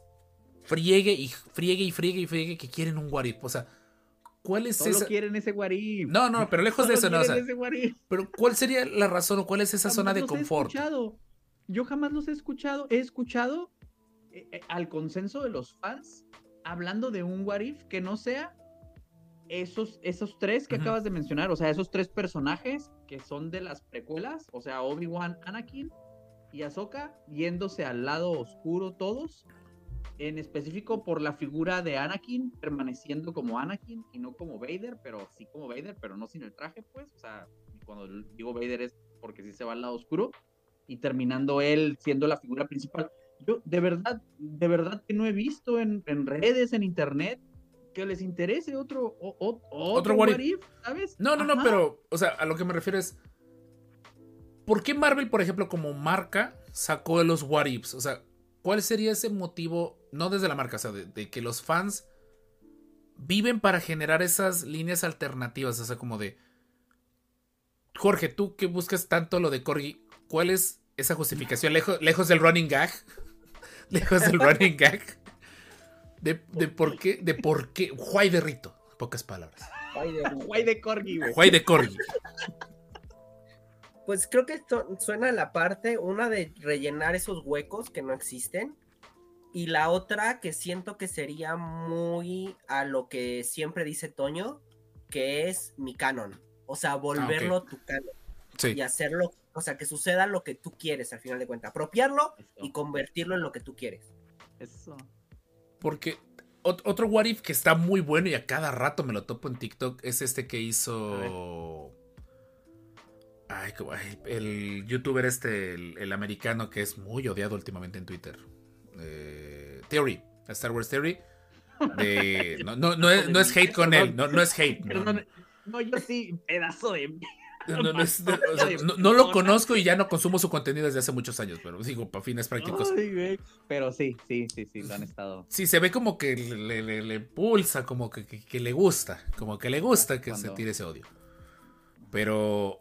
friegue y friegue y friegue y friegue que quieren un if. O sea, ¿cuál es Solo esa? quieren ese guarif. No, no, pero lejos de eso, no. O sea, ese guarif. pero ¿cuál sería la razón o cuál es esa Jamás zona de los he confort? escuchado. Yo jamás los he escuchado. He escuchado eh, eh, al consenso de los fans hablando de un what if que no sea esos, esos tres que acabas de mencionar. O sea, esos tres personajes que son de las precuelas. O sea, Obi-Wan, Anakin y Ahsoka yéndose al lado oscuro todos. En específico por la figura de Anakin permaneciendo como Anakin y no como Vader, pero sí como Vader, pero no sin el traje, pues. O sea, cuando digo Vader es porque sí se va al lado oscuro y terminando él siendo la figura principal. Yo de verdad, de verdad que no he visto en, en redes, en internet, que les interese otro, o- o- otro, what what if. if, ¿sabes? No, no, no, pero, o sea, a lo que me refiero es. ¿Por qué Marvel, por ejemplo, como marca, sacó los what ifs? O sea, ¿cuál sería ese motivo, no desde la marca, o sea, de, de que los fans viven para generar esas líneas alternativas, o sea, como de... Jorge, tú que buscas tanto lo de Corgi, ¿cuál es esa justificación? Lejos, lejos del running gag. Lejos del running gag. De, de por qué, de por qué. Juay de Rito, en pocas palabras. Guay de Corgi, güey. Juay de Corgi. Pues creo que esto suena la parte, una de rellenar esos huecos que no existen. Y la otra que siento que sería muy a lo que siempre dice Toño, que es mi canon. O sea, volverlo tu canon. Sí. Y hacerlo, o sea, que suceda lo que tú quieres al final de cuentas. Apropiarlo y convertirlo en lo que tú quieres. Eso. Porque ot- otro what if que está muy bueno y a cada rato me lo topo en TikTok es este que hizo. Ay, qué guay, el youtuber este, el, el americano que es muy odiado últimamente en Twitter. Eh, Theory, Star Wars Theory. De, no, no, no, es, no es hate con él, no, no es hate. No, yo sí, pedazo de. No, no, es- no, lo conozco y ya no consumo su contenido desde hace muchos años, pero digo, para fines prácticos. Ay. Pero sí, sí, sí, sí, lo han estado. Sí, se ve como que le, le- le pulsa, como que, que- que le gusta, como que le gusta que se tire ese odio. Pero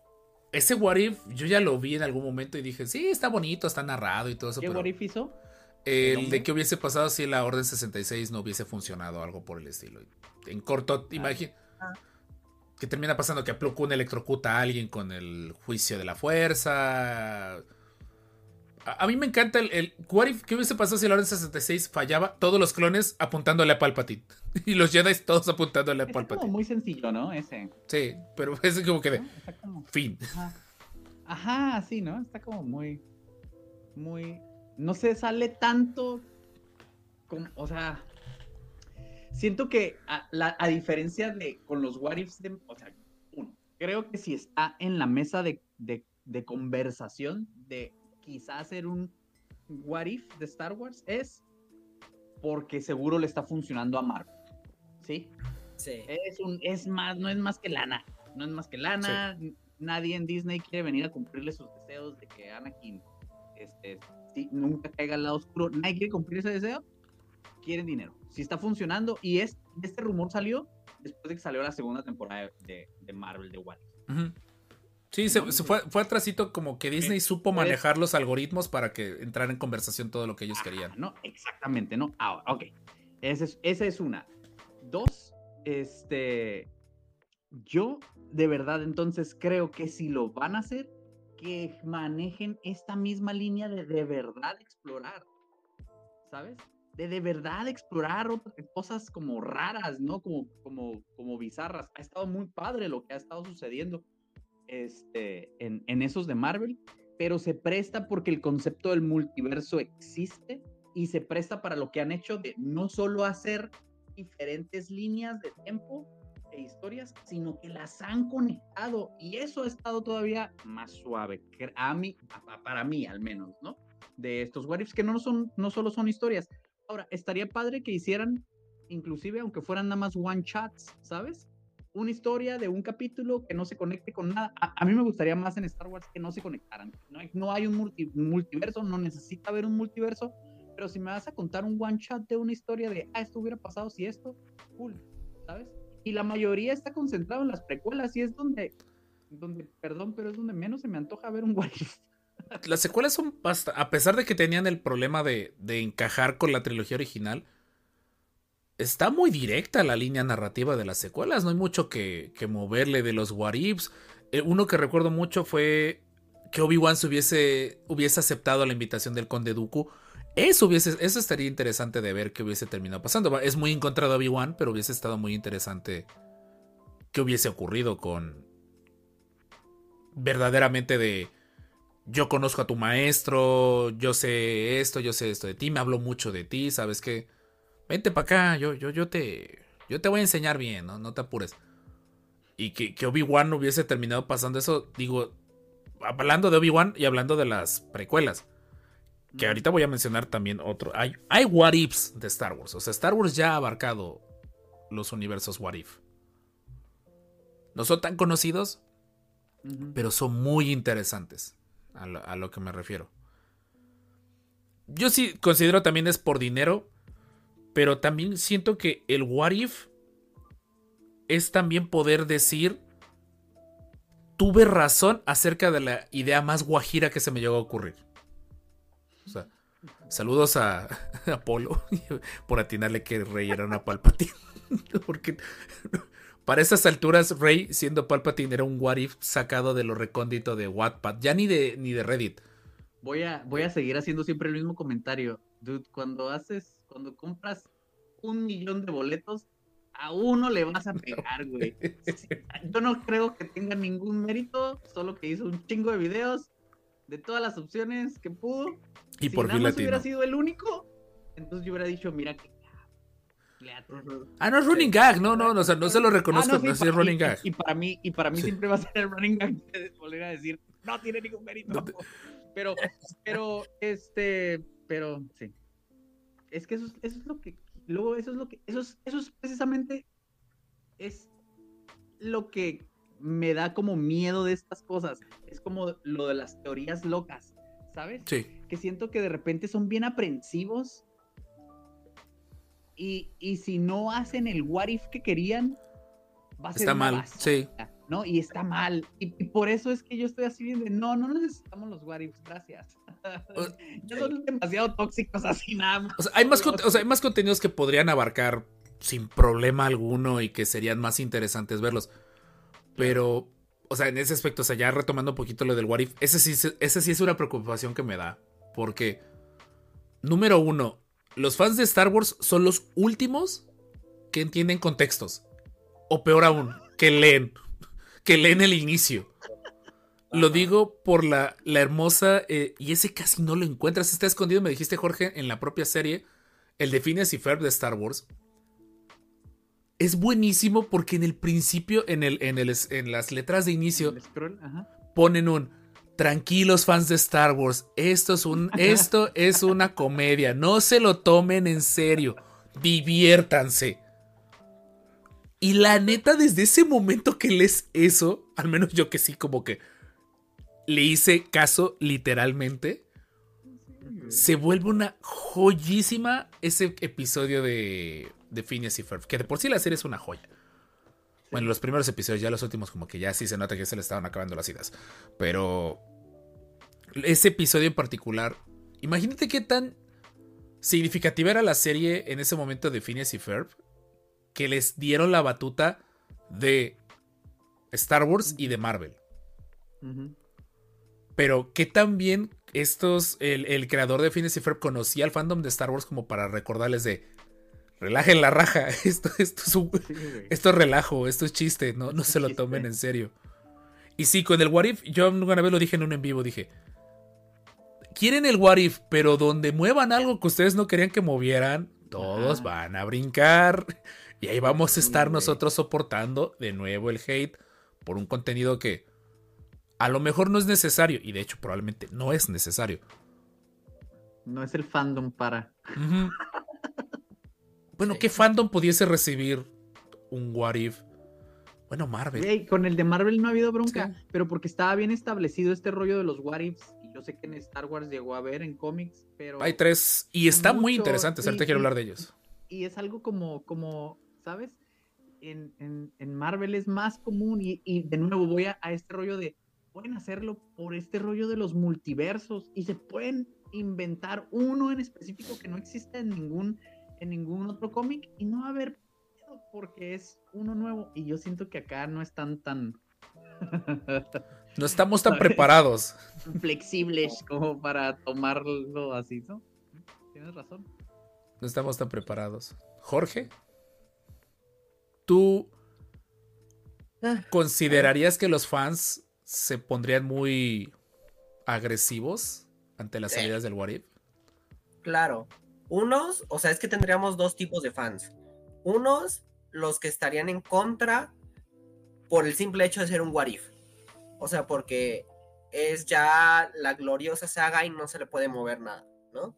ese What If, yo ya lo vi en algún momento y dije, sí, está bonito, está narrado y todo eso, ¿Qué pero what if hizo? el de que hubiese pasado si la Orden 66 no hubiese funcionado, algo por el estilo. En corto, imagina que termina pasando que Plo Koon electrocuta a alguien con el juicio de la fuerza. A, a mí me encanta el, el what if- ¿Qué hubiese pasado si la Orden 66 fallaba? Todos los clones apuntándole a Palpatine. Y los Jedi todos apuntándole a Está como Palpatine. muy sencillo, ¿no? Ese. Sí, pero es como que de como. fin. Ajá. Ajá, sí, ¿no? Está como muy. Muy. No se sale tanto. Como, o sea. Siento que a, la- a diferencia de con los what ifs de. O sea, uno, creo que si está en la mesa de, de- de conversación de quizás hacer un what if de Star Wars es porque seguro le está funcionando a Marvel. ¿Sí? Sí. Es un, es más, no es más que lana. No es más que lana. n- Nadie en Disney quiere venir a cumplirle sus deseos de que Anakin este, sí, nunca caiga al lado oscuro. Nadie quiere cumplir ese deseo. Quieren dinero. Si está funcionando. Y es, este rumor salió después de que salió la segunda temporada de, de Marvel de What. Sí, se, se fue, fue atrasito como que Disney supo manejar los algoritmos para que entrara en conversación todo lo que ellos Ajá, querían. No, exactamente, ¿no? Ahora, ok. Esa es, esa es una. Dos, este. Yo, de verdad, entonces creo que si lo van a hacer, que manejen esta misma línea de de verdad explorar. ¿Sabes? De de verdad explorar otras cosas como raras, ¿no? Como, como, como bizarras. Ha estado muy padre lo que ha estado sucediendo este, en, en esos de Marvel pero se presta porque el concepto del multiverso existe y se presta para lo que han hecho de no solo hacer diferentes líneas de tiempo e historias, sino que las han conectado y eso ha estado todavía más suave a mí, para mí al menos, ¿no? De estos what ifs que no son no solo son historias. Ahora, estaría padre que hicieran inclusive aunque fueran nada más one shots, ¿sabes? una historia de un capítulo que no se conecte con nada. A, mí me gustaría más en Star Wars que no se conectaran. No hay, no hay un multi- multiverso, no necesita haber un multiverso, pero si me vas a contar un one shot de una historia de, ah, esto hubiera pasado si esto, cool, ¿sabes? Y la mayoría está concentrado en las precuelas y es donde, donde, perdón, pero es donde menos se me antoja ver un what if. Las secuelas son basta. A pesar de que tenían el problema de, encajar con la trilogía original, está muy directa la línea narrativa de las secuelas. No hay mucho que, que moverle de los what ifs. Eh, uno que recuerdo mucho fue que Obi-Wan se hubiese, hubiese aceptado la invitación del Conde Dooku. Eso, hubiese, eso estaría interesante de ver qué hubiese terminado pasando. Es muy en contra de Obi-Wan, pero hubiese estado muy interesante qué hubiese ocurrido con verdaderamente de yo conozco a tu maestro, yo sé esto, yo sé esto de ti, me hablo mucho de ti, sabes que vente para acá, yo, yo, yo te, yo te voy a enseñar bien, no, no te apures. Y que, que Obi-Wan hubiese terminado pasando eso, digo, hablando de Obi-Wan y hablando de las precuelas, que ahorita voy a mencionar también otro, hay, hay what ifs de Star Wars, o sea, Star Wars ya ha abarcado los universos what if. No son tan conocidos, pero son muy interesantes a lo, que me refiero. Yo sí considero también es por dinero, pero también siento que el What If es también poder decir, tuve razón acerca de la idea más guajira que se me llegó a ocurrir. O sea, saludos a Apolo por atinarle que Rey era una Palpatine. Porque para esas alturas, Rey, siendo Palpatine, era un what if sacado de lo recóndito de Wattpad. Ya ni de, ni de Reddit. Voy a, voy a seguir haciendo siempre el mismo comentario. Dude, cuando haces, cuando compras un millón de boletos, a uno le vas a pegar, güey. Yo no creo que tenga ningún mérito, solo que hizo un chingo de videos de todas las opciones que pudo. Y si por nada fin más hubiera sido el único, entonces yo hubiera dicho, mira atino. Ah, no es running gag. No, no, no, o sea, no se lo reconozco, Ah, no, sí, sí pa- es running gag. Y, para mí, y para mí siempre va a ser el running gag de volver a decir, no tiene ningún mérito. No te- Pero, pero, este, pero, sí. Es que eso, es- eso es lo que, luego eso es lo que, eso es, eso es precisamente, es lo que me da como miedo de estas cosas. Es como lo de las teorías locas, ¿sabes? Sí. que siento que de repente son bien aprensivos. Y, y si no hacen el what if que querían, va a ser Está una mal, basura, sí. ¿no? Y está mal. Y, y por eso es que yo estoy así bien de, no, no necesitamos los what ifs, gracias. O- ya son demasiado tóxicos así nada más. O sea, hay más, o sea, hay más contenidos que podrían abarcar sin problema alguno y que serían más interesantes verlos. Pero, o sea, en ese aspecto, o sea, ya retomando un poquito lo del What If, ese sí, se- ese sí es una preocupación que me da. Porque, número uno, los fans de Star Wars son los últimos que entienden contextos. O peor aún, que leen. Que leen el inicio. Lo digo por la, la hermosa. eh, y ese casi no lo encuentras. Está escondido, me dijiste, Jorge, en la propia serie. El de Phineas y Ferb de Star Wars. Es buenísimo porque en el principio, en, el, en, el, en las letras de inicio, El scroll, ajá. ponen un. Tranquilos fans de Star Wars, esto es un esto es una comedia, no se lo tomen en serio, diviértanse. Y la neta desde ese momento que lees eso, al menos yo que sí como que le hice caso literalmente, se vuelve una joyísima ese episodio de de Phineas y Ferb, que de por sí la serie es una joya. Bueno, los primeros episodios, ya los últimos, como que ya sí se nota que se le estaban acabando las ideas. Pero ese episodio en particular, imagínate qué tan significativa era la serie en ese momento de Phineas y Ferb, que les dieron la batuta de Star Wars y de Marvel. Pero que también estos, el, el creador de Phineas y Ferb conocía al fandom de Star Wars como para recordarles de relajen la raja, esto, esto es un, Sí, güey. esto es relajo, esto es chiste, no, se lo tomen en serio. Y sí, con el What If, yo una vez lo dije en un en vivo, dije, quieren el What If, pero donde muevan algo que ustedes no querían que movieran, todos van a brincar. Y ahí vamos a estar nosotros soportando de nuevo el hate por un contenido que a lo mejor no es necesario, y de hecho probablemente no es necesario. No es el fandom para. Bueno, Sí. ¿qué fandom pudiese recibir un What If? Bueno, Marvel. Con el de Marvel no ha habido bronca, Sí. pero porque estaba bien establecido este rollo de los what ifs. Y yo sé que en Star Wars llegó a ver en cómics, pero. Hay tres y está muy mucho, interesantes. Ahorita y- quiero hablar de ellos. y es algo como, como ¿sabes? En, en- en Marvel es más común y, y de nuevo voy a, a este rollo de, pueden hacerlo por este rollo de los multiversos y se pueden inventar uno en específico que no existe en ningún, en ningún otro cómic y no va a haber porque es uno nuevo y yo siento que acá no están tan No estamos tan ¿Sabes? preparados. flexibles como para tomarlo así, ¿no? Tienes razón. No estamos tan preparados. Jorge, ¿tú Ah, considerarías que los fans se pondrían muy agresivos ante las salidas del What If? Claro. Unos, o sea, es que tendríamos dos tipos de fans. Unos, los que estarían en contra por el simple hecho de ser un what if. O sea, porque es ya la gloriosa saga y no se le puede mover nada, ¿no?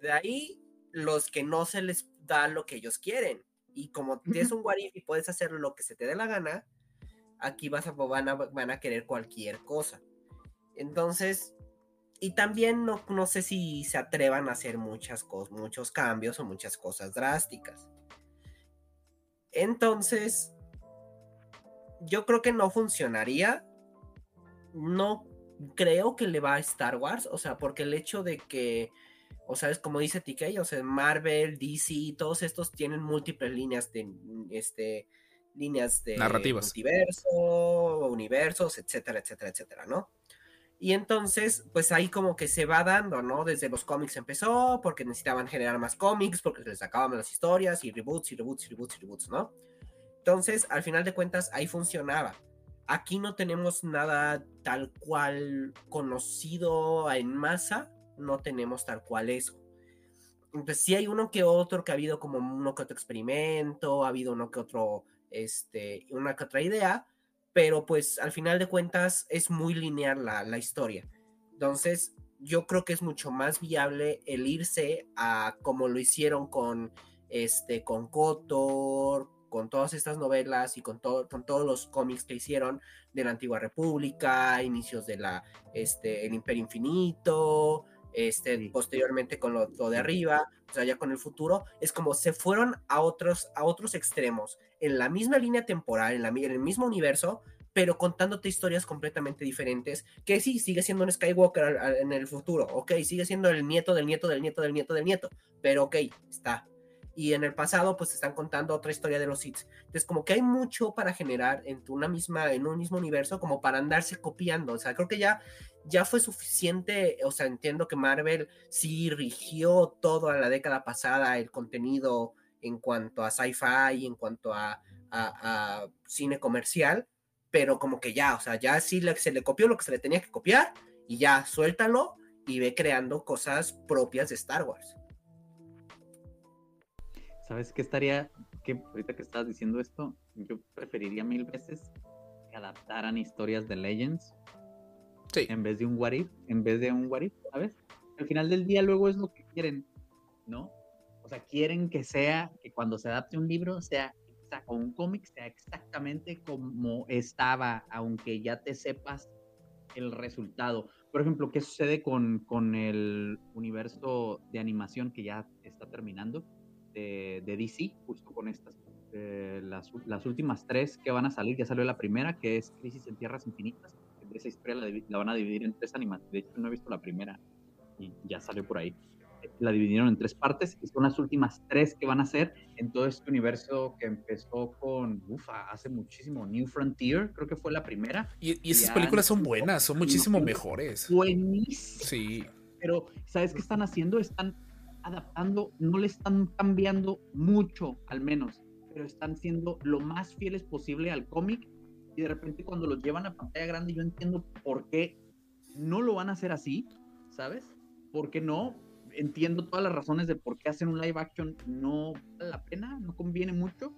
De ahí, los que no se les da lo que ellos quieren. Y como tienes un what if y puedes hacer lo que se te dé la gana, aquí vas a, van, a, van a querer cualquier cosa. Entonces, y también no, no sé si se atrevan a hacer muchas cosas, muchos cambios o muchas cosas drásticas. Entonces, yo creo que no funcionaría. No creo que le va a Star Wars, o sea, porque el hecho de que, o sea, es como dice TK, o sea, Marvel, DC, todos estos tienen múltiples líneas de, este, líneas de Narrativas. multiverso, universos, etcétera, etcétera, etcétera, ¿no? Y entonces, pues ahí como que se va dando, ¿no? Desde los cómics empezó, porque necesitaban generar más cómics, porque les acababan las historias, y reboots, y reboots, y reboots, y reboots, ¿no? Entonces, al final de cuentas, ahí funcionaba. Aquí no tenemos nada tal cual conocido en masa, no tenemos tal cual eso. Entonces, sí hay uno que otro que ha habido como uno que otro experimento, ha habido uno que otro, este, una que otra idea, pero pues al final de cuentas es muy lineal la, la historia. Entonces, yo creo que es mucho más viable el irse a como lo hicieron con este con Kotor, con todas estas novelas y con, todo, con todos los cómics que hicieron de la antigua república, inicios de la este el Imperio Infinito, este Sí. posteriormente con lo, lo de arriba, o sea, ya con el futuro, es como se fueron a otros a otros extremos en la misma línea temporal, en, la, en el mismo universo, pero contándote historias completamente diferentes, que sí, sigue siendo un Skywalker al- al- en el futuro, ok, sigue siendo el nieto del nieto del nieto del nieto del nieto, pero ok, está. Y en el pasado, pues están contando otra historia de los Sith. Entonces, como que hay mucho para generar en una misma, en un mismo universo, como para andarse copiando. O sea, creo que ya, ya fue suficiente. O sea, entiendo que Marvel sí rigió toda la década pasada el contenido en cuanto a sci-fi, en cuanto a, a- cine comercial, pero como que ya, o sea, ya sí le- se le copió lo que se le tenía que copiar y ya suéltalo y ve creando cosas propias de Star Wars. ¿Sabes qué estaría? Que ahorita que estabas diciendo esto, yo preferiría mil veces que adaptaran historias de Legends Sí. en vez de un What If, en vez de un What If, ¿sabes? Al final del día luego es lo que quieren, ¿no? O sea, quieren que sea, que cuando se adapte un libro sea, o un cómic sea exactamente como estaba, aunque ya te sepas el resultado. Por ejemplo, ¿qué sucede con, con el universo de animación que ya está terminando de, de DC, justo con estas? eh, las, las últimas tres que van a salir, ya salió la primera, que es Crisis en Tierras Infinitas. Esa historia la, la van a dividir en tres animaciones. De hecho, no he visto la primera y ya salió por ahí. La dividieron en tres partes y son las últimas tres que van a ser en todo este universo que empezó con, ufa, hace muchísimo, New Frontier, creo que fue la primera. Y, y esas Ya, películas son buenas, son muchísimo mejores. Buenísimo. Sí. Pero, ¿sabes qué están haciendo? Están adaptando, no le están cambiando mucho, al menos, pero están siendo lo más fieles posible al cómic. Y de repente, cuando los llevan a pantalla grande, yo entiendo por qué no lo van a hacer así, ¿sabes? ¿Por qué no? Entiendo todas las razones de por qué hacen un live action, no vale la pena, no conviene mucho,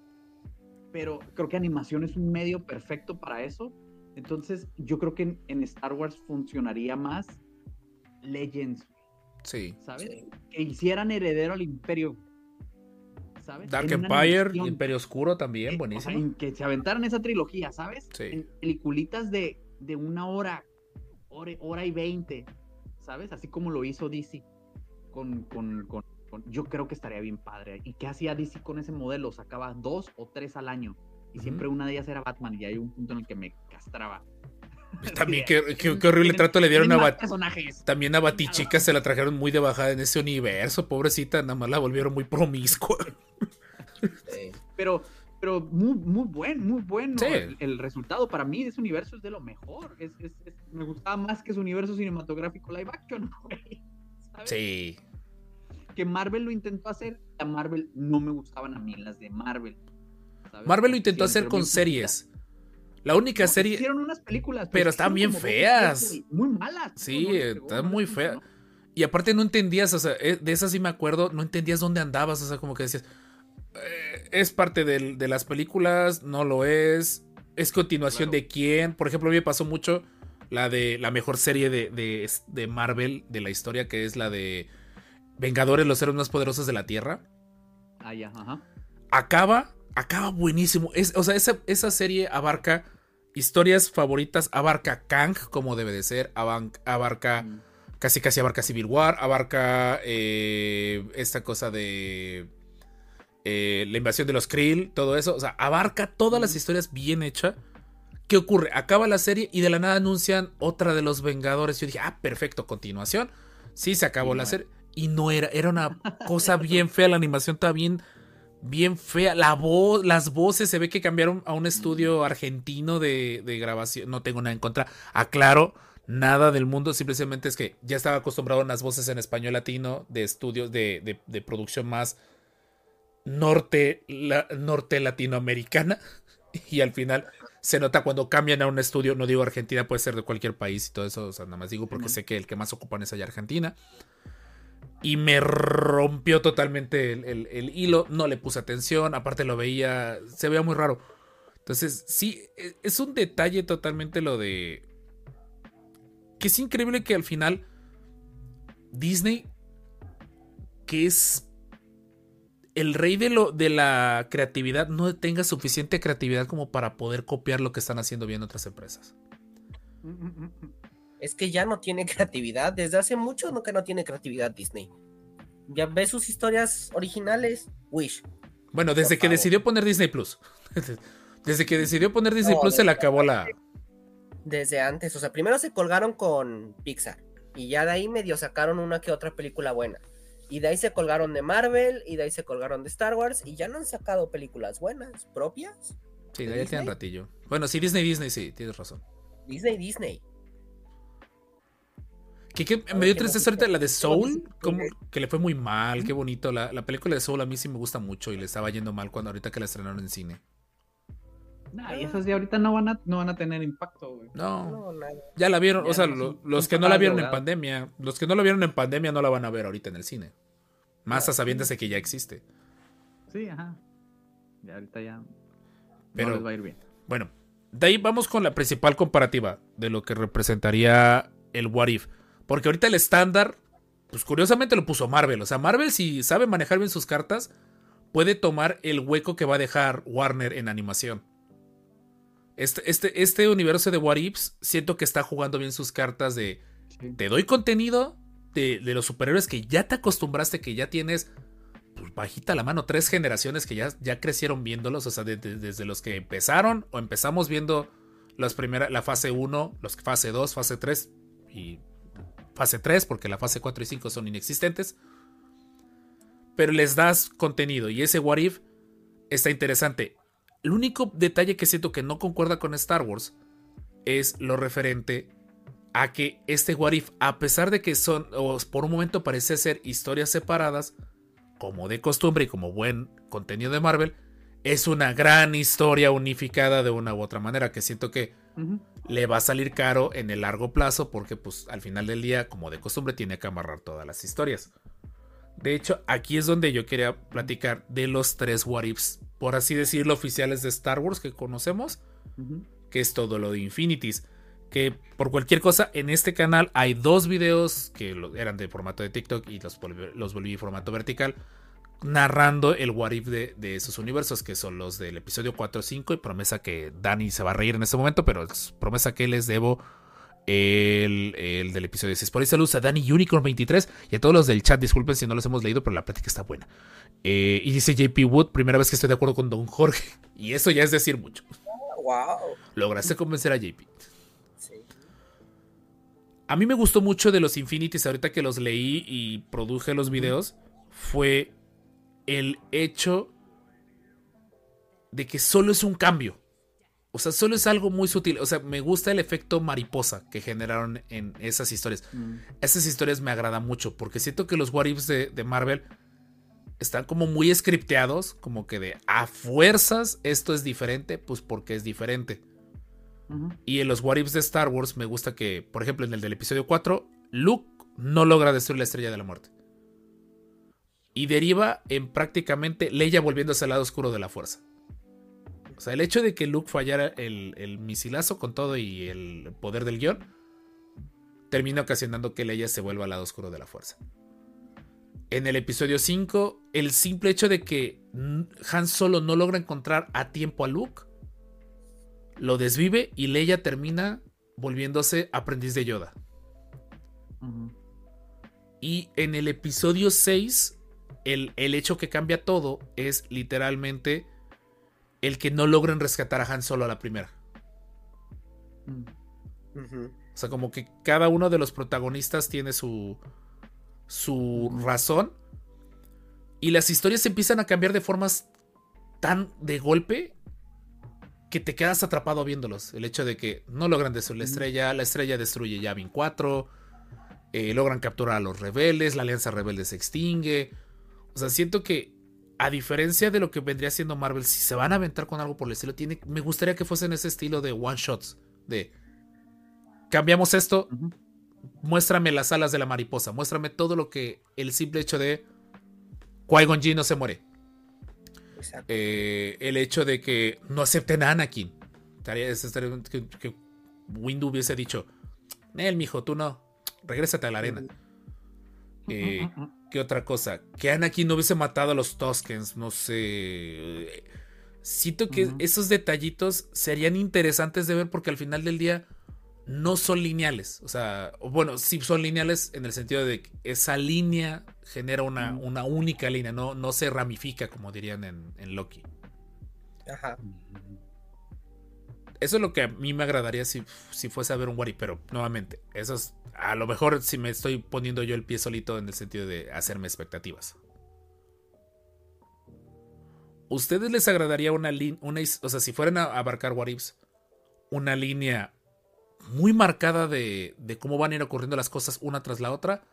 pero creo que animación es un medio perfecto para eso. Entonces, yo creo que en, en Star Wars funcionaría más Legends, Sí. ¿sabes? Sí. Que hicieran heredero al imperio, ¿sabes? Dark En Empire. Imperio Oscuro también, Eh, o sea, buenísimo. en que se aventaran esa trilogía, ¿sabes? Sí. En peliculitas de, de una hora, hora, hora y veinte, ¿sabes? Así como lo hizo DC con, con, con- con- Yo creo que estaría bien padre. ¿Y qué hacía DC con ese modelo? Sacaba dos o tres al año. Y siempre una de ellas era Batman. Y hay un punto en el que me castraba. También qué, qué- qué horrible "Tienen- trato le dieron a Bat personajes. También a Batichica se la trajeron muy de bajada en ese universo, pobrecita, nada más la volvieron muy promiscua. Eh, pero pero muy, muy buen, muy bueno. Sí. El, el resultado para mí de ese universo es de lo mejor. Es, es- es- me gustaba más que su universo cinematográfico live action, güey. ¿Sabes? Sí. Que Marvel lo intentó hacer, a Marvel no me gustaban a mí las de Marvel. ¿sabes? Marvel lo intentó hacer con series. La única. No, serie. Hicieron unas películas, Pero están bien feas. Muy malas. Sí, están muy feas. Y aparte no entendías, o sea, eh, de esas sí me acuerdo, no entendías dónde andabas, o sea, como que decías, eh, es parte del- de las películas, no lo es, es continuación Claro. de quién. Por ejemplo, a mí me pasó mucho la de la mejor serie de, de, de Marvel de la historia, que es la de Vengadores, los héroes más poderosos de la Tierra. Ah, ya, ajá. Acaba, acaba buenísimo. Es, o sea, esa, esa serie abarca historias favoritas, abarca Kang como debe de ser, abarca Mm. casi casi abarca Civil War, abarca eh, esta cosa de eh, la invasión de los Krill, todo eso, o sea, abarca todas las historias bien hechas ¿Qué ocurre? Acaba la serie y de la nada anuncian otra de los Vengadores. Yo dije, ah, perfecto, continuación. Sí, se acabó la serie. Y no era, era una cosa bien fea. La animación estaba bien, bien fea. La voz, las voces se ve que cambiaron a un estudio argentino de, de grabación. No tengo nada en contra. Aclaro, nada del mundo. Simplemente es que ya estaba acostumbrado a unas voces en español latino de estudios de, de- de producción más norte, la- norte latinoamericana. Y al final se nota cuando cambian a un estudio, no digo Argentina, puede ser de cualquier país y todo eso, o sea, nada más digo porque sé que el que más ocupan es allá Argentina. Y me rompió totalmente el, el- el hilo, no le puse atención, aparte lo veía, se veía muy raro. Entonces, sí, e- es un detalle totalmente lo de... Que es increíble que al final Disney, que es el rey de, lo, de la creatividad, no tenga suficiente creatividad como para poder copiar lo que están haciendo bien otras empresas. Es que ya no tiene creatividad. Desde hace mucho no que no tiene creatividad Disney. Ya ves sus historias originales. Wish. Bueno, desde Por que favor. decidió poner Disney Plus. Desde que decidió poner Disney No, Plus se le acabó la... Desde antes. O sea, primero se colgaron con Pixar. Y ya de ahí medio sacaron una que otra película buena. Y de ahí se colgaron de Marvel. Y de ahí se colgaron de Star Wars. Y ya no han sacado películas buenas, propias. Sí, ¿De ya tienen ratillo. Bueno, sí, Disney, Disney, sí, tienes razón. Disney, Disney. Que, que me dio ¿qué tristeza ahorita la de ¿Qué más Soul, como que le fue muy mal, qué bonito. La, la película de Soul a mí sí me gusta mucho y le estaba yendo mal cuando ahorita que la estrenaron en cine. Nah, y esas de ahorita no van a, no van a tener impacto, güey. No, ya la vieron, Ya o sea, no lo- los que no la vieron en pandemia, los que no la vieron en pandemia no la van a ver ahorita en el cine. Más a sabiendas de que ya existe. Sí, ajá. Ya ahorita ya Pero- no les va a ir bien. Bueno, de ahí vamos con la principal comparativa de lo que representaría el What If. Porque ahorita el estándar, pues curiosamente lo puso Marvel. O sea, Marvel si sabe manejar bien sus cartas, puede tomar el hueco que va a dejar Warner en animación. Este, este, este universo de What Ifs, siento que está jugando bien sus cartas de Sí. te doy contenido de, de los superhéroes que ya te acostumbraste, que ya tienes, pues bajita la mano, tres generaciones que ya, ya crecieron viéndolos, o sea, de- de- desde los que empezaron o empezamos viendo las primeras, la fase 1, los fase 2, fase 3 y fase 3, porque la fase 4 y 5 son inexistentes. Pero les das contenido y ese What If está interesante. El único detalle que siento que no concuerda con Star Wars es lo referente a que este What If, a pesar de que son, o por un momento parece ser historias separadas, como de costumbre y como buen contenido de Marvel, es una gran historia unificada de una u otra manera que siento que le va a salir caro en el largo plazo porque pues al final del día, como de costumbre, tiene que amarrar todas las historias. De hecho, aquí es donde yo quería platicar de los tres What Ifs, por así decirlo, oficiales de Star Wars que conocemos que es todo lo de Infinities. Que por cualquier cosa, en este canal hay dos videos que eran de formato de TikTok y los, volví- los volví formato vertical, narrando el what if de, de esos universos, que son los del episodio 4 o 5. Y promesa que Dani se va a reír en este momento, pero es promesa que les debo el, el del episodio 6. Por ahí saludos a Dani Unicorn 23 y a todos los del chat. Disculpen si no los hemos leído, pero la plática está buena. Eh, y dice JP Wood, primera vez que estoy de acuerdo con Don Jorge. Y eso ya es decir mucho. Wow. Lograste convencer a JP. Sí. A mí me gustó mucho de los Infinities ahorita que los leí y produje los videos. Fue el hecho de que solo es un cambio. O sea, solo es algo muy sutil. O sea, me gusta el efecto mariposa que generaron en esas historias. Mm. Esas historias me agradan mucho porque siento que los what ifs de, de Marvel están como muy scripteados, como que de a fuerzas esto es diferente, pues porque es diferente. Y en los What Ifs de Star Wars me gusta que, por ejemplo, en el del episodio 4, Luke no logra destruir la estrella de la muerte. Y deriva en prácticamente Leia volviéndose al lado oscuro de la fuerza. O sea, el hecho de que Luke fallara el, el misilazo con todo y el poder del guion termina ocasionando que Leia se vuelva al lado oscuro de la fuerza. En el episodio 5, el simple hecho de que Han Solo no logra encontrar a tiempo a Luke lo desvive y Leia termina volviéndose aprendiz de Yoda. Y en el episodio 6, el, el hecho que cambia todo es literalmente el que no logren rescatar a Han Solo a la primera. Mm. O sea, como que cada uno de los protagonistas tiene su, su razón. Y las historias empiezan a cambiar de formas tan de golpe que te quedas atrapado viéndolos. El hecho de que no logran destruir la estrella, la estrella destruye Yavin 4, eh, logran capturar a los rebeldes, la alianza rebelde se extingue. O sea, siento que a diferencia de lo que vendría siendo Marvel, si se van a aventar con algo por el estilo, tiene, me gustaría que fuesen ese estilo de one shots. De cambiamos esto, muéstrame las alas de la mariposa, muéstrame todo lo que el simple hecho de Qui-Gon no se muere. Exacto. Eh, el hecho de que no acepten a Anakin. Estaría- es- estaría- que, que Windu hubiese dicho, Nel, mijo, tú no, regrésate a la arena. Eh, mm. ¿Qué otra cosa? Que Anakin no hubiese matado a los Toskens, no sé. Siento que esos detallitos serían interesantes de ver porque al final del día no son lineales. O sea, bueno, sí son lineales en el sentido de que esa línea genera una, una única línea, no, no se ramifica como dirían en, en Loki. Ajá. Eso es lo que a mí me agradaría si, si fuese a ver un Wari, pero nuevamente, eso es a lo mejor si me estoy poniendo yo el pie solito en el sentido de hacerme expectativas. ¿Ustedes les agradaría una línea, o sea, si fueran a abarcar What Ifs, una línea muy marcada de, de cómo van a ir ocurriendo las cosas una tras la otra?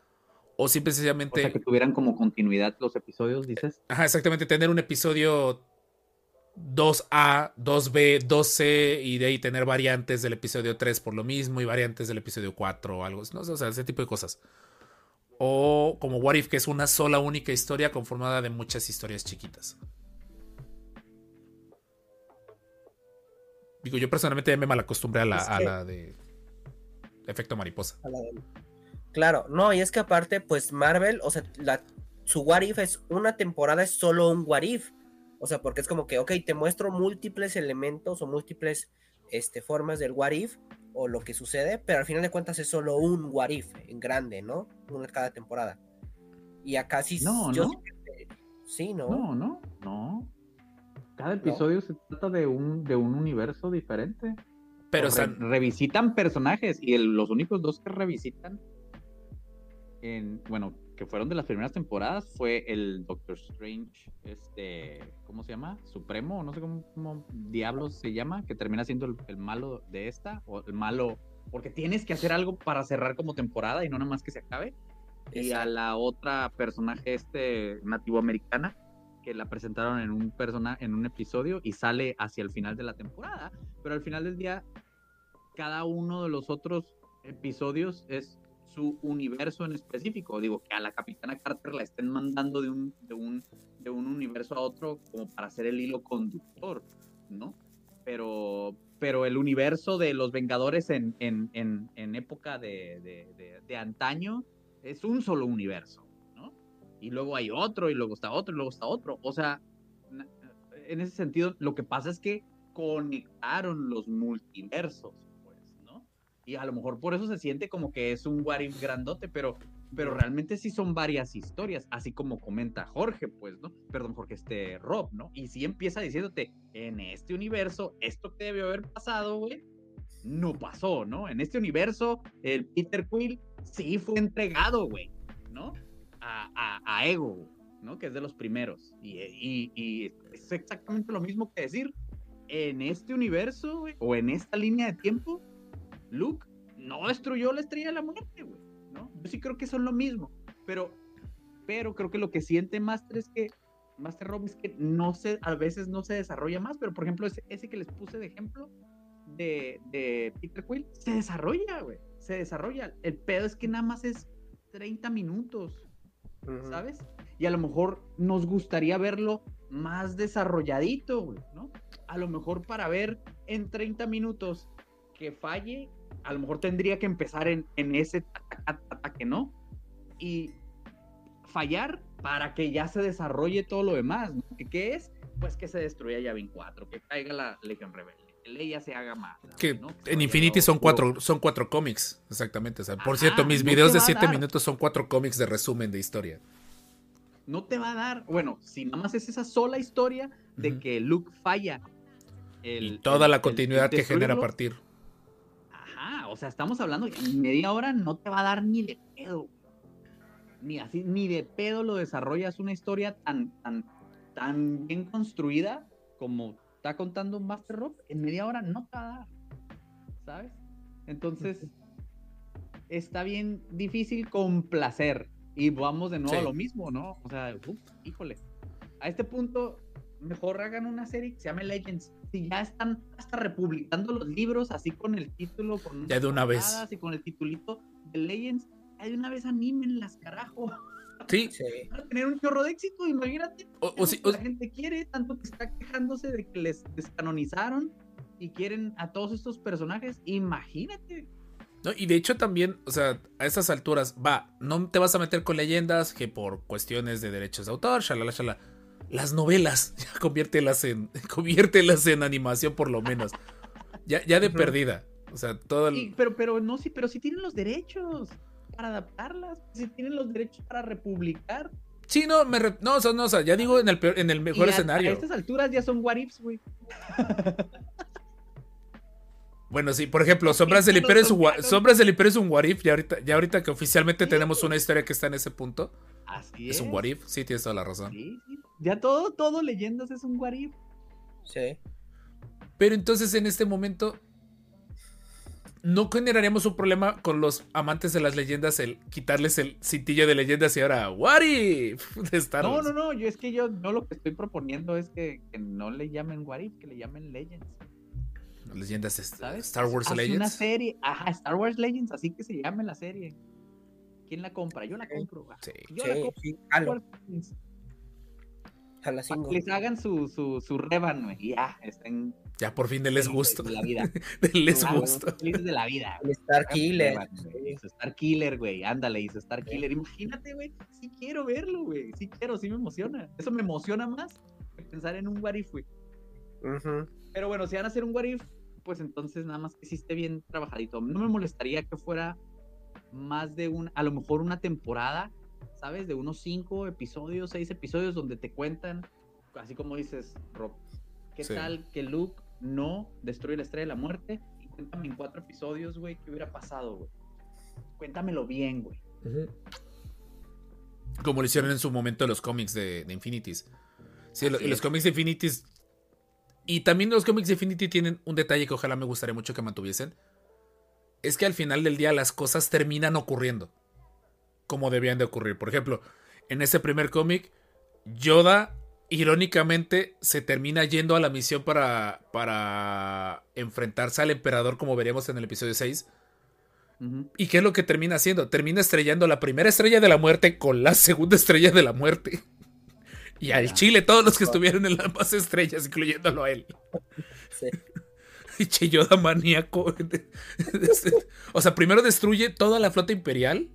O simple y O sea, que tuvieran como continuidad los episodios, dices. ajá, exactamente, tener un episodio 2A, 2B, 2C y de ahí tener variantes del episodio 3 por lo mismo y variantes del episodio 4 o algo, no sé, o sea, ese tipo de cosas. O como What If, que es una sola única historia conformada de muchas historias chiquitas. Digo, yo personalmente ya me malacostumbré a la, Es a la de efecto mariposa. a la de- Claro, no, y es que aparte, pues Marvel, o sea, la, su What If es una temporada, es solo un What If. O sea, porque es como que, ok, te muestro múltiples elementos o múltiples este, formas del What If o lo que sucede, pero al final de cuentas es solo un What If en grande, ¿no? Una cada temporada. Y acá sí. No, yo ¿no? sí ¿no? No, no, no. Cada episodio se trata de un, de un universo diferente. Pero, o Re- sea, revisitan personajes y el- los únicos dos que revisitan en, bueno, que fueron de las primeras temporadas fue el Doctor Strange, este, ¿cómo se llama? Supremo, no sé cómo, cómo diablos se llama, que termina siendo el, el malo de esta, o el malo, porque tienes que hacer algo para cerrar como temporada y no nada más que se acabe. Y a la otra personaje este nativo americana que la presentaron en un persona en un episodio y sale hacia el final de la temporada, pero al final del día cada uno de los otros episodios es su universo en específico. Digo, que a la capitana Carter la estén mandando de un, de un, de un universo a otro como para hacer el hilo conductor, ¿no? Pero, pero el universo de los Vengadores en, en, en, época de, de, de, de antaño es un solo universo, ¿no? Y luego hay otro, y luego está otro, y luego está otro. O sea, en ese sentido, lo que pasa es que conectaron los multiversos. Y a lo mejor por eso se siente como que es un what if grandote, pero, pero realmente sí son varias historias, así como comenta Jorge, pues, ¿no? Perdón, Jorge, este Rob, ¿no? Y sí empieza diciéndote, en este universo, esto que debió haber pasado, güey, no pasó, ¿no? En este universo, el Peter Quill sí fue entregado, güey, ¿no? A, a, a Ego, ¿no? Que es de los primeros. Y, y, y es exactamente lo mismo que decir, en este universo, güey, o en esta línea de tiempo, Luke no destruyó la estrella de la muerte, güey, ¿no? Yo sí creo que son lo mismo, pero, pero creo que lo que siente Master es que, Master Rob es que no se, a veces no se desarrolla más, pero por ejemplo, ese, ese que les puse de ejemplo de, de Peter Quill, se desarrolla, güey, se desarrolla. El pedo es que nada más es 30 minutos, Ujú. ¿sabes? Y a lo mejor nos gustaría verlo más desarrolladito, güey, ¿no? A lo mejor para ver en 30 minutos que falle, a lo mejor tendría que empezar en, en ese ataque, ¿no? Y fallar para que ya se desarrolle todo lo demás, ¿no? ¿Qué, es? Pues que se destruya Yavin 4, que caiga la Legión Rebelde, que Leia se haga más. Que ¿no? se en Infinity son cuatro, son cuatro cómics, exactamente. o sea, por Ajá, cierto, mis no videos de va a 7 dar. minutos son cuatro cómics de resumen de historia. no te va a dar, bueno, si nada más es esa sola historia de Ujú. que Luke falla. el- y toda el- la continuidad el que genera a partir. O sea, estamos hablando, en media hora no te va a dar ni de pedo. Ni así, ni de pedo lo desarrollas una historia tan, tan, tan bien construida como está contando Master Rob. En media hora no te va a dar. ¿Sabes? Entonces, está bien difícil complacer. Y vamos de nuevo Sí. a lo mismo, ¿no? O sea, uf, híjole. A este punto, mejor hagan una serie que se llame Legends. Si ya están hasta republicando los libros, así con el título, con Ya de una vez. Y con el titulito de Legends, ya de una vez animenlas, carajo. Sí, Sí. Van a tener un chorro de éxito, imagínate. o, o si- o- la gente quiere, tanto que está quejándose de que les descanonizaron y quieren a todos estos personajes. Imagínate. No, y de hecho también, o sea, a estas alturas, va, no te vas a meter con leyendas que por cuestiones de derechos de autor, shalala, shalala. Las novelas, ya conviértelas en, conviértelas en animación por lo menos. Ya, ya de perdida. O sea, todo el... Pero, pero no, sí, pero sí tienen los derechos para adaptarlas, si tienen los derechos para republicar. Sí, no, me re- no, o sea, no, o sea, ya digo en el peor, en el mejor Y a- escenario. A estas alturas ya son what ifs, güey. Bueno, sí, por ejemplo, Sombras del Imperio es un. Sombras del Imperio es un what if, ya ahorita, ya ahorita que oficialmente tenemos una historia que está en ese punto. Así Es es. un what if, sí, tienes toda la razón. Sí, sí. Ya todo, todo leyendas es un what if. Sí. Pero entonces en este momento no generaríamos un problema con los amantes de las leyendas el quitarles el cintillo de leyendas y ahora what if de Star No, Wars. no, no, yo es que yo, yo lo que estoy proponiendo es que, que no le llamen what if, que le llamen legends. Leyendas. Star Wars Haz Una Legends. serie, ajá, Star Wars Legends, así que se llame la serie. ¿Quién la compra? Yo la Sí. compro. güey. Sí. Yo la Sí, compro. Wars Legends. a las Para 5. que les hagan su, su, su reban, güey, y ya, estén Ya por fin les felices gusto. de la vida. les Ah, gusto. Felices de la vida. El Star Killer. Star Killer, güey. Ándale, hizo Star Killer. Imagínate, güey. Sí quiero verlo, güey. Sí quiero, sí me emociona. Eso me emociona más que pensar en un what if, güey. Pero bueno, si van a hacer un what if, pues entonces nada más que sí esté bien trabajadito. No me molestaría que fuera más de un, a lo mejor una temporada, ¿sabes? De unos cinco episodios, seis episodios donde te cuentan, así como dices, Rob, ¿qué Sí. tal que Luke no destruye la estrella de la muerte? Y cuéntame en cuatro episodios, güey, qué hubiera pasado, güey. Cuéntamelo bien, güey. Como lo hicieron en su momento los cómics de, de Infinities. Sí, lo- los cómics de Infinities. Y también los cómics de Infinity tienen un detalle que ojalá me gustaría mucho que mantuviesen. Es que al final del día las cosas terminan ocurriendo. Como debían de ocurrir. Por ejemplo, en ese primer cómic, Yoda, irónicamente, se termina yendo a la misión para, para enfrentarse al emperador, como veremos en el episodio 6. Ujú. ¿Y qué es lo que termina haciendo? Termina estrellando la primera estrella de la muerte con la segunda estrella de la muerte. Y al. Chile, todos los que estuvieron en las más estrellas, incluyéndolo a él. Sí. Y Che Yoda maníaco. o sea, primero destruye toda la flota imperial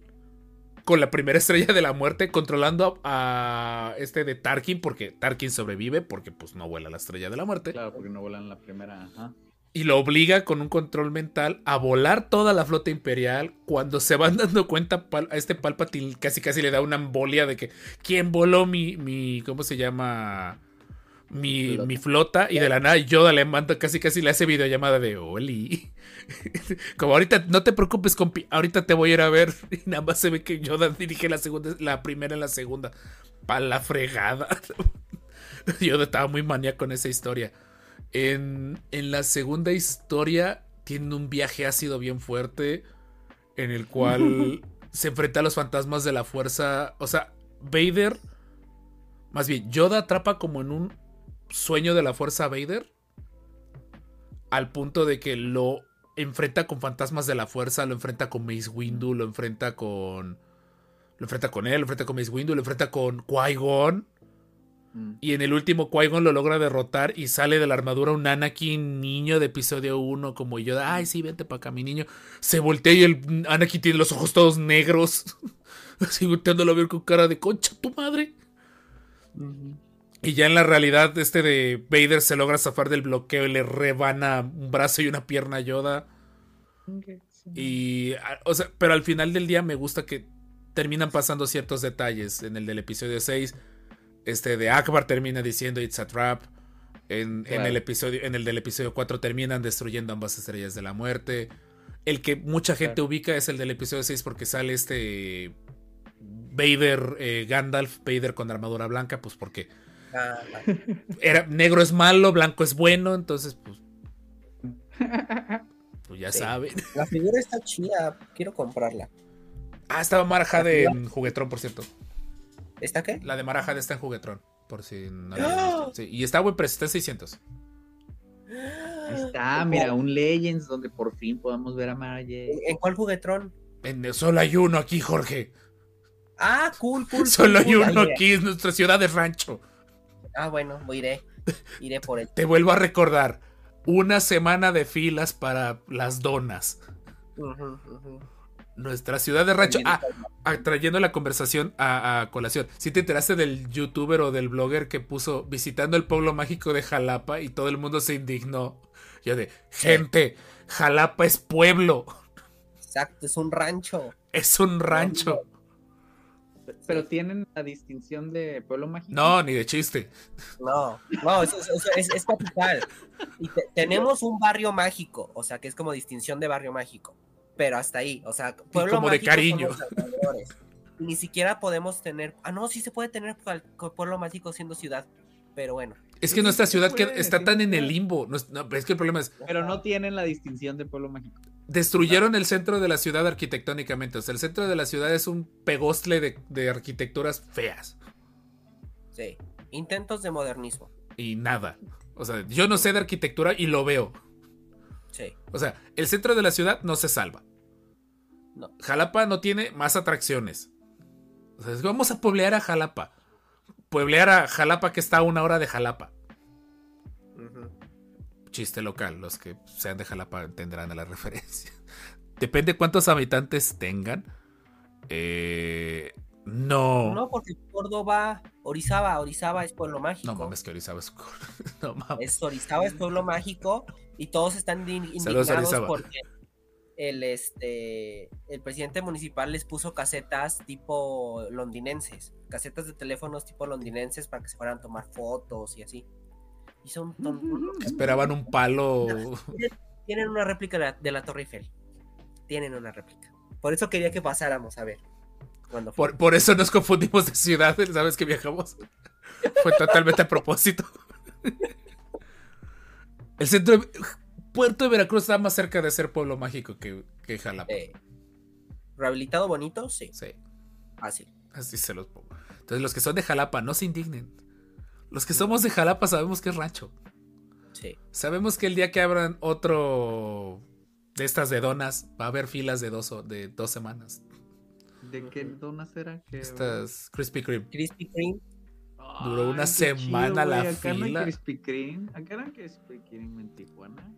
con la primera estrella de la muerte, controlando a, a este de Tarkin, porque Tarkin sobrevive, porque pues no vuela la estrella de la muerte. Claro, porque no volan la primera. Ajá. y lo obliga con un control mental a volar toda la flota imperial. Cuando se van dando cuenta, a este Palpatine casi casi le da una embolia de que ¿quién voló mi, mi ¿cómo se llama? Mi, Flota. mi flota y de la nada Yoda le manda casi casi le hace videollamada de Oli. Como ahorita no te preocupes, compi, ahorita te voy a ir a ver. Y nada más se ve que Yoda dirige la segunda, la primera en la segunda. Pa' la fregada. Yoda estaba muy maníaco en esa historia. En, en la segunda historia tiene un viaje ácido bien fuerte en el cual se enfrenta a los fantasmas de la fuerza. O sea, Vader, más bien, Yoda atrapa como en un sueño de la fuerza Vader al punto de que lo enfrenta con fantasmas de la fuerza, lo enfrenta con Mace Windu, lo enfrenta con... Lo enfrenta con él, lo enfrenta con Mace Windu, lo enfrenta con Qui-Gon. Mm. Y en el último Qui-Gon lo logra derrotar y sale de la armadura un Anakin niño de episodio 1 como yo. Ay, sí, vente para acá, mi niño. Se voltea y el Anakin tiene los ojos todos negros. Así volteándolo a ver con cara de concha tu madre. Y ya en la realidad, este de Vader se logra zafar del bloqueo y le rebana un brazo y una pierna a Yoda. Y, a- o sea, pero al final del día me gusta que terminan pasando ciertos detalles. En el del episodio 6, este de Akbar termina diciendo It's a trap. En, en el episodio, en el del episodio 4 terminan destruyendo ambas estrellas de la muerte. El que mucha gente Claro. ubica es el del episodio 6 porque sale este Vader, eh, Gandalf, Vader con armadura blanca, pues porque Ah, era, negro es malo, blanco es bueno, entonces pues, pues ya Sí. saben. la figura está chida, quiero comprarla. Ah, estaba Marajade en Juguetrón, por cierto. ¿Está qué? La de Marajade está en Juguetrón, por si no ¡Ah! Sí, y está buen precio, está en 600. Ahí está, mira, un Legends donde por fin podamos ver a Mara. ¿En, en cuál juguetrón? En- solo hay uno aquí, Jorge. Ah, cool, cool. Solo cool, hay uno aquí, es nuestra ciudad de rancho. Ah, bueno, iré. Iré por él. Te vuelvo a recordar, una semana de filas para las donas. Nuestra ciudad de rancho. Ah, ah, trayendo la conversación a, a colación. Si te enteraste del youtuber o del blogger que puso visitando el pueblo mágico de Jalapa y todo el mundo se indignó? Yo de, gente, Jalapa es pueblo, Exacto, es un rancho. es un rancho. Pero tienen la distinción de pueblo mágico. No, ni de chiste. No, no, es, es, es- es capital. Y te- tenemos un barrio mágico, o sea, que es como distinción de barrio mágico. Pero hasta ahí, o sea, pueblo como de mágico cariño. somos alrededores. Ni siquiera podemos tener. Ah, no, sí se puede tener pueblo mágico siendo ciudad. Pero bueno, Es que Sí, nuestra sí ciudad que está tan en el limbo. No es, no, es que el problema es, Pero no tienen la distinción de pueblo mágico. Destruyeron el centro de la ciudad arquitectónicamente. O sea, el centro de la ciudad es un pegostle de, de arquitecturas feas. sí. Intentos de modernismo. Y nada. O sea, yo no sé de arquitectura y lo veo. Sí. O sea, el centro de la ciudad no se salva. No. Jalapa no tiene más atracciones. O sea, vamos a pueblear a Jalapa. Pueblear a Jalapa que está a una hora de Jalapa. Chiste local, los que sean de Jalapa entenderán a la referencia. Depende cuántos habitantes tengan. Eh, no. No, porque Córdoba, Orizaba, Orizaba es pueblo mágico. No mames, que Orizaba es. No mames. Es Orizaba es pueblo mágico y todos están indignados porque el este el presidente municipal les puso casetas tipo londinenses, casetas de teléfonos tipo londinenses para que se fueran a tomar fotos y así. Y son ton- Esperaban un palo. tienen una réplica de la, de la Torre Eiffel. Tienen una réplica. Por eso quería que pasáramos a ver. Cuando. Por, por eso nos confundimos de ciudad, ¿sabes que viajamos? Fue totalmente a propósito. El centro de... Puerto de Veracruz está más cerca de ser pueblo mágico que, que Jalapa. Eh, rehabilitado bonito, sí, Sí, fácil. así se los pongo. Entonces los que son de Jalapa, no se indignen. Los que somos de Jalapa sabemos que es rancho. Sí. Sabemos que el día que abran otro de estas de donas, va a haber filas de dos, o- de dos semanas. ¿De qué donas era? ¿Qué- Estas Krispy Kreme. Krispy Kreme. duró una semana la acá no fila. Krispy Kreme. Acá era Krispy Kreme en Tijuana.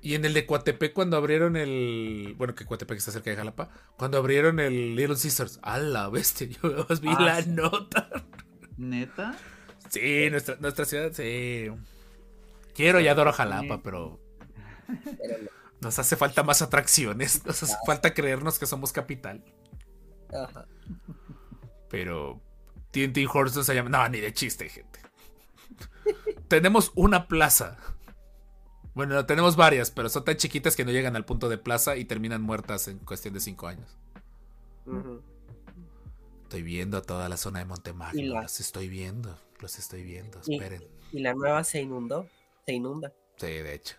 Y en el de Coatepec, cuando abrieron el. Bueno, que Coatepec está cerca de Jalapa. Cuando abrieron el Little Caesars. ¡A la bestia! Yo vi Ah, la sí. nota. ¿Neta? Sí, nuestra, nuestra ciudad, sí. Quiero y adoro Jalapa, pero pero no. nos hace falta más atracciones. Nos hace falta creernos que somos capital. Ajá. Pero TNT Horse no se llama. No, ni de chiste, gente. tenemos una plaza. Bueno, no, tenemos varias, pero son tan chiquitas que no llegan al punto de plaza y terminan muertas en cuestión de cinco años. Estoy viendo toda la zona de Montemagno. la- Los estoy viendo. Los estoy viendo. Esperen. Y la nueva se inundó. Se inunda. Sí, de hecho.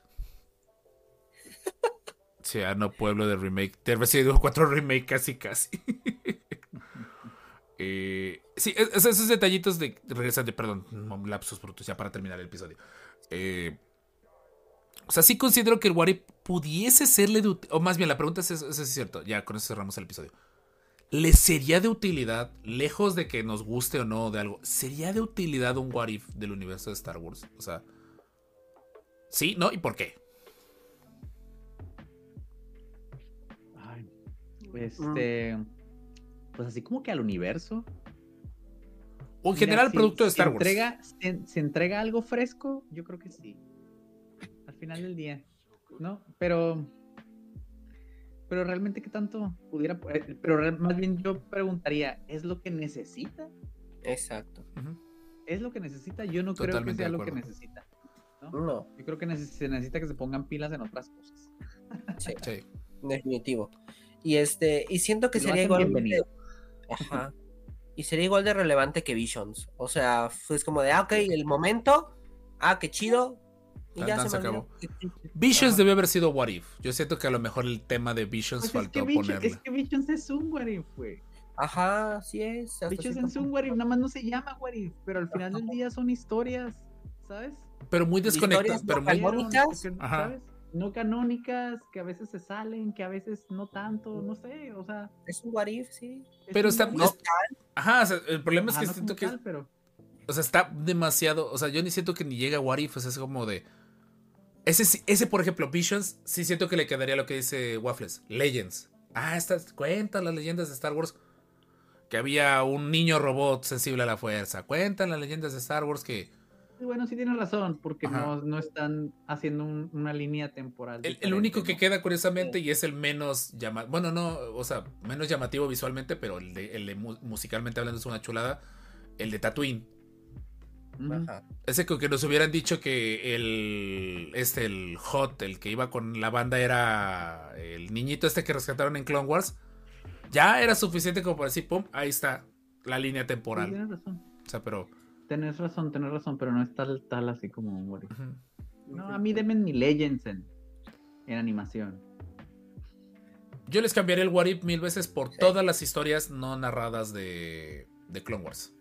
Ciudadano Pueblo de Remake. De Resident Evil 4 Remake casi casi. Eh, sí, es- es- esos detallitos de. Regresan de. Perdón, lapsus brutos ya para terminar el episodio. Eh, o sea, sí considero que el Wari pudiese serle de. O más bien, la pregunta es: eso es cierto. Ya con eso cerramos el episodio. ¿Le sería de utilidad, lejos de que nos guste o no de algo, sería de utilidad un What If del universo de Star Wars? O sea, ¿sí? ¿No? ¿Y por qué? Ay, este. Pues así como que al universo. O en Mira, general, si- producto de Star Wars. Entrega, se, se entrega algo fresco, yo creo que sí. Al final del día. ¿No? Pero. Pero realmente, ¿qué tanto pudiera.? eh, Pero más bien yo preguntaría: ¿es lo que necesita? Exacto. ¿Es lo que necesita? Yo no creo que sea lo que necesita. No. Yo creo que neces- se necesita que se pongan pilas en otras cosas. Sí. Sí. Definitivo. Y este, y siento que Y sería igual. bienvenido. Ajá. Y sería igual de relevante que Visions. O sea, es como de, ah, ok, el momento, ah, qué chido. Y Tan, ya tan, se, se me acabó. olvidó. Visions Ajá. debió haber sido What If. Yo siento que a lo mejor el tema de Visions Pues es, faltó que ponerle. es que Visions es un what if, güey. Ajá, sí es. Visions es un what if, nada más no se llama what if, pero al final del día son historias, ¿sabes? Pero muy desconectadas. Pero muy. canónicas. Ajá. ¿sabes? No canónicas, que a veces se salen, que a veces no tanto, no sé, o sea. Es un what if, sí. Pero está. No es- Ajá, o sea, el problema es que no siento que. tal, pero O sea, está demasiado. O sea, yo ni siento que ni llega a What If. o sea, es como de. Ese, ese, por ejemplo, Visions, sí siento que le quedaría lo que dice Waffles. Legends. Ah, estas cuentan las leyendas de Star Wars. Que había un niño robot sensible a la fuerza. Cuentan las leyendas de Star Wars que. Bueno, sí tienes razón, porque no, no están haciendo un- una línea temporal. El, único que queda, curiosamente, y es el menos llamativo. Bueno, no, o sea, menos llamativo visualmente, pero el de, el de mu- musicalmente hablando es una chulada. El de Tatooine. Ajá. Ese que, que nos hubieran dicho que el. Este, el Hot, el que iba con la banda, era el niñito este que rescataron en Clone Wars. Ya era suficiente como para decir, pum, ahí está la línea Sí, temporal. tienes razón. O sea, pero. Tenés razón, tenés razón, pero no es tal, tal así como ujú. No, a mí denme mi Legends en, en animación. Yo les cambiaría el What If mil veces por todas las historias no narradas de, de Clone Wars.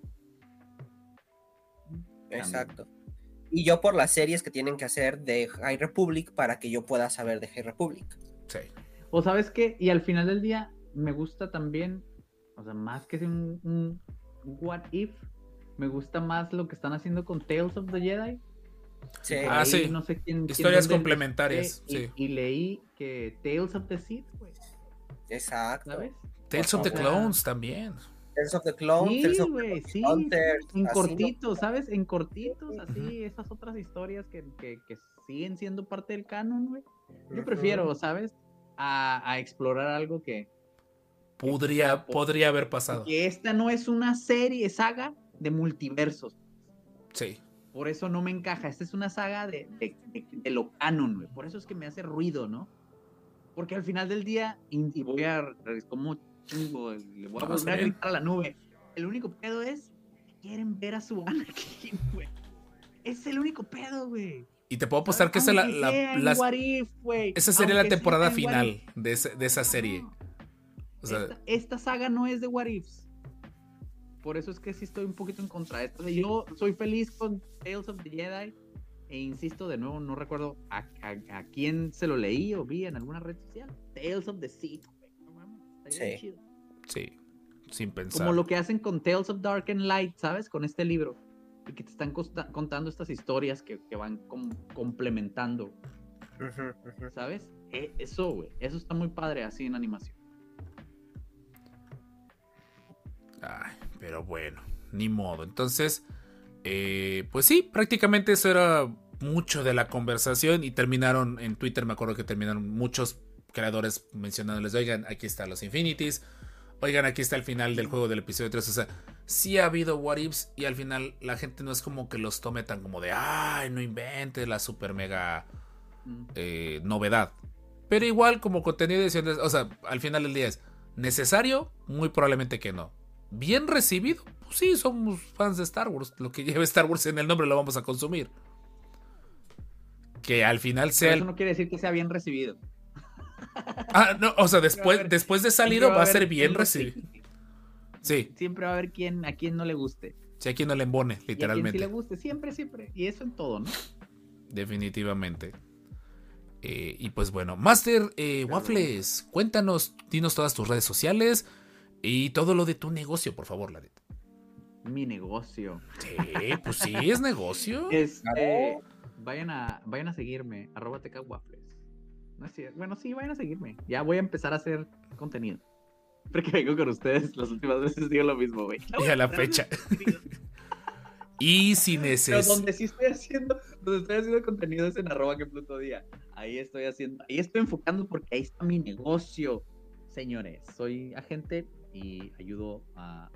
Exacto. Y yo por las series que tienen que hacer de High Republic para que yo pueda saber de High Republic. Sí. O sabes qué, y al final del día me gusta también, o sea, más que un, un what if, me gusta más lo que están haciendo con Tales of the Jedi. Sí. Ah, sí. No sé quién. Historias complementarias, escuché sí. Y, y leí que Tales of the Sith, güey, Exacto. ¿sabes? Tales of the Clones también. Tales of the Clone, Sí, Tales of the güey, sí. Hunters, En así, cortitos, ¿sabes? En cortitos, así, Ujú. esas otras historias que, que- que siguen siendo parte del canon, güey. Yo prefiero, ¿sabes? A, a explorar algo que, Podría, podría haber pasado. que esta no es una serie, saga de multiversos. Sí. Por eso no me encaja. Esta es una saga de, de- de- de lo canon, güey. Por eso es que me hace ruido, ¿no? Porque al final del día, y, y voy a, como chingo, le voy a volver a gritar a la nube. El único pedo es que quieren ver a su Anakin, güey. Es el único pedo, güey. Y te puedo apostar que esa, es la, la- las- If, esa sería la Aunque temporada final de, ese- de esa serie. No. O sea, esta, esta saga no es de What Ifs. Por eso es que sí estoy un poquito en contra de esto. Yo soy feliz con Tales of the Jedi. E insisto, de nuevo, no recuerdo a, a- a quién se lo leí o vi en alguna red social. Tales of the Sith, Sí. chido. sí. Sin pensar. Como lo que hacen con Tales of Dark and Light, ¿sabes? Con este libro. Y que te están contando estas historias que, que van com- complementando. ¿sabes? E- eso, güey. Eso está muy padre así en animación. Ay, pero bueno, ni modo. Entonces, eh, pues sí, prácticamente eso era mucho de la conversación y terminaron en Twitter, me acuerdo que terminaron muchos creadores mencionándoles, oigan, aquí están los Infinities, oigan, aquí está el final del juego del episodio 3, o sea, sí ha habido what ifs y al final la gente no es como que los tome tan como de, ay, no inventes la super mega eh, novedad. Pero igual como contenido de o sea, al final del día es necesario, muy probablemente que no. Bien recibido, pues sí, somos fans de Star Wars. Lo que lleve Star Wars en el nombre lo vamos a consumir. Que al final Pero sea eso no quiere decir que sea bien recibido. Ah, no, o sea, después, haber- después de salido va a ser bien recibido. Sí, Siempre va a haber quien a quien no le guste. si a quien no le embone, Y a quien sí literalmente. le guste. Siempre, siempre. Y eso en todo, ¿no? Definitivamente. Eh, y pues bueno, Master eh, Waffles, cuéntanos, dinos todas tus redes sociales y todo lo de tu negocio, por favor, Ladet. Mi negocio. Sí, pues sí, es negocio. Este, vayan a, vayan a seguirme, arroba teca waffles. No es cierto. Bueno, sí, vayan a seguirme. Ya voy a empezar a hacer contenido. Porque vengo con ustedes, las últimas veces digo lo mismo, güey. Y a la fecha. Y si Pero neces... donde sí estoy haciendo, donde estoy haciendo contenido es en arroba que Pluto día. Ahí estoy haciendo, ahí estoy enfocando porque ahí está mi negocio, señores. Soy agente y ayudo a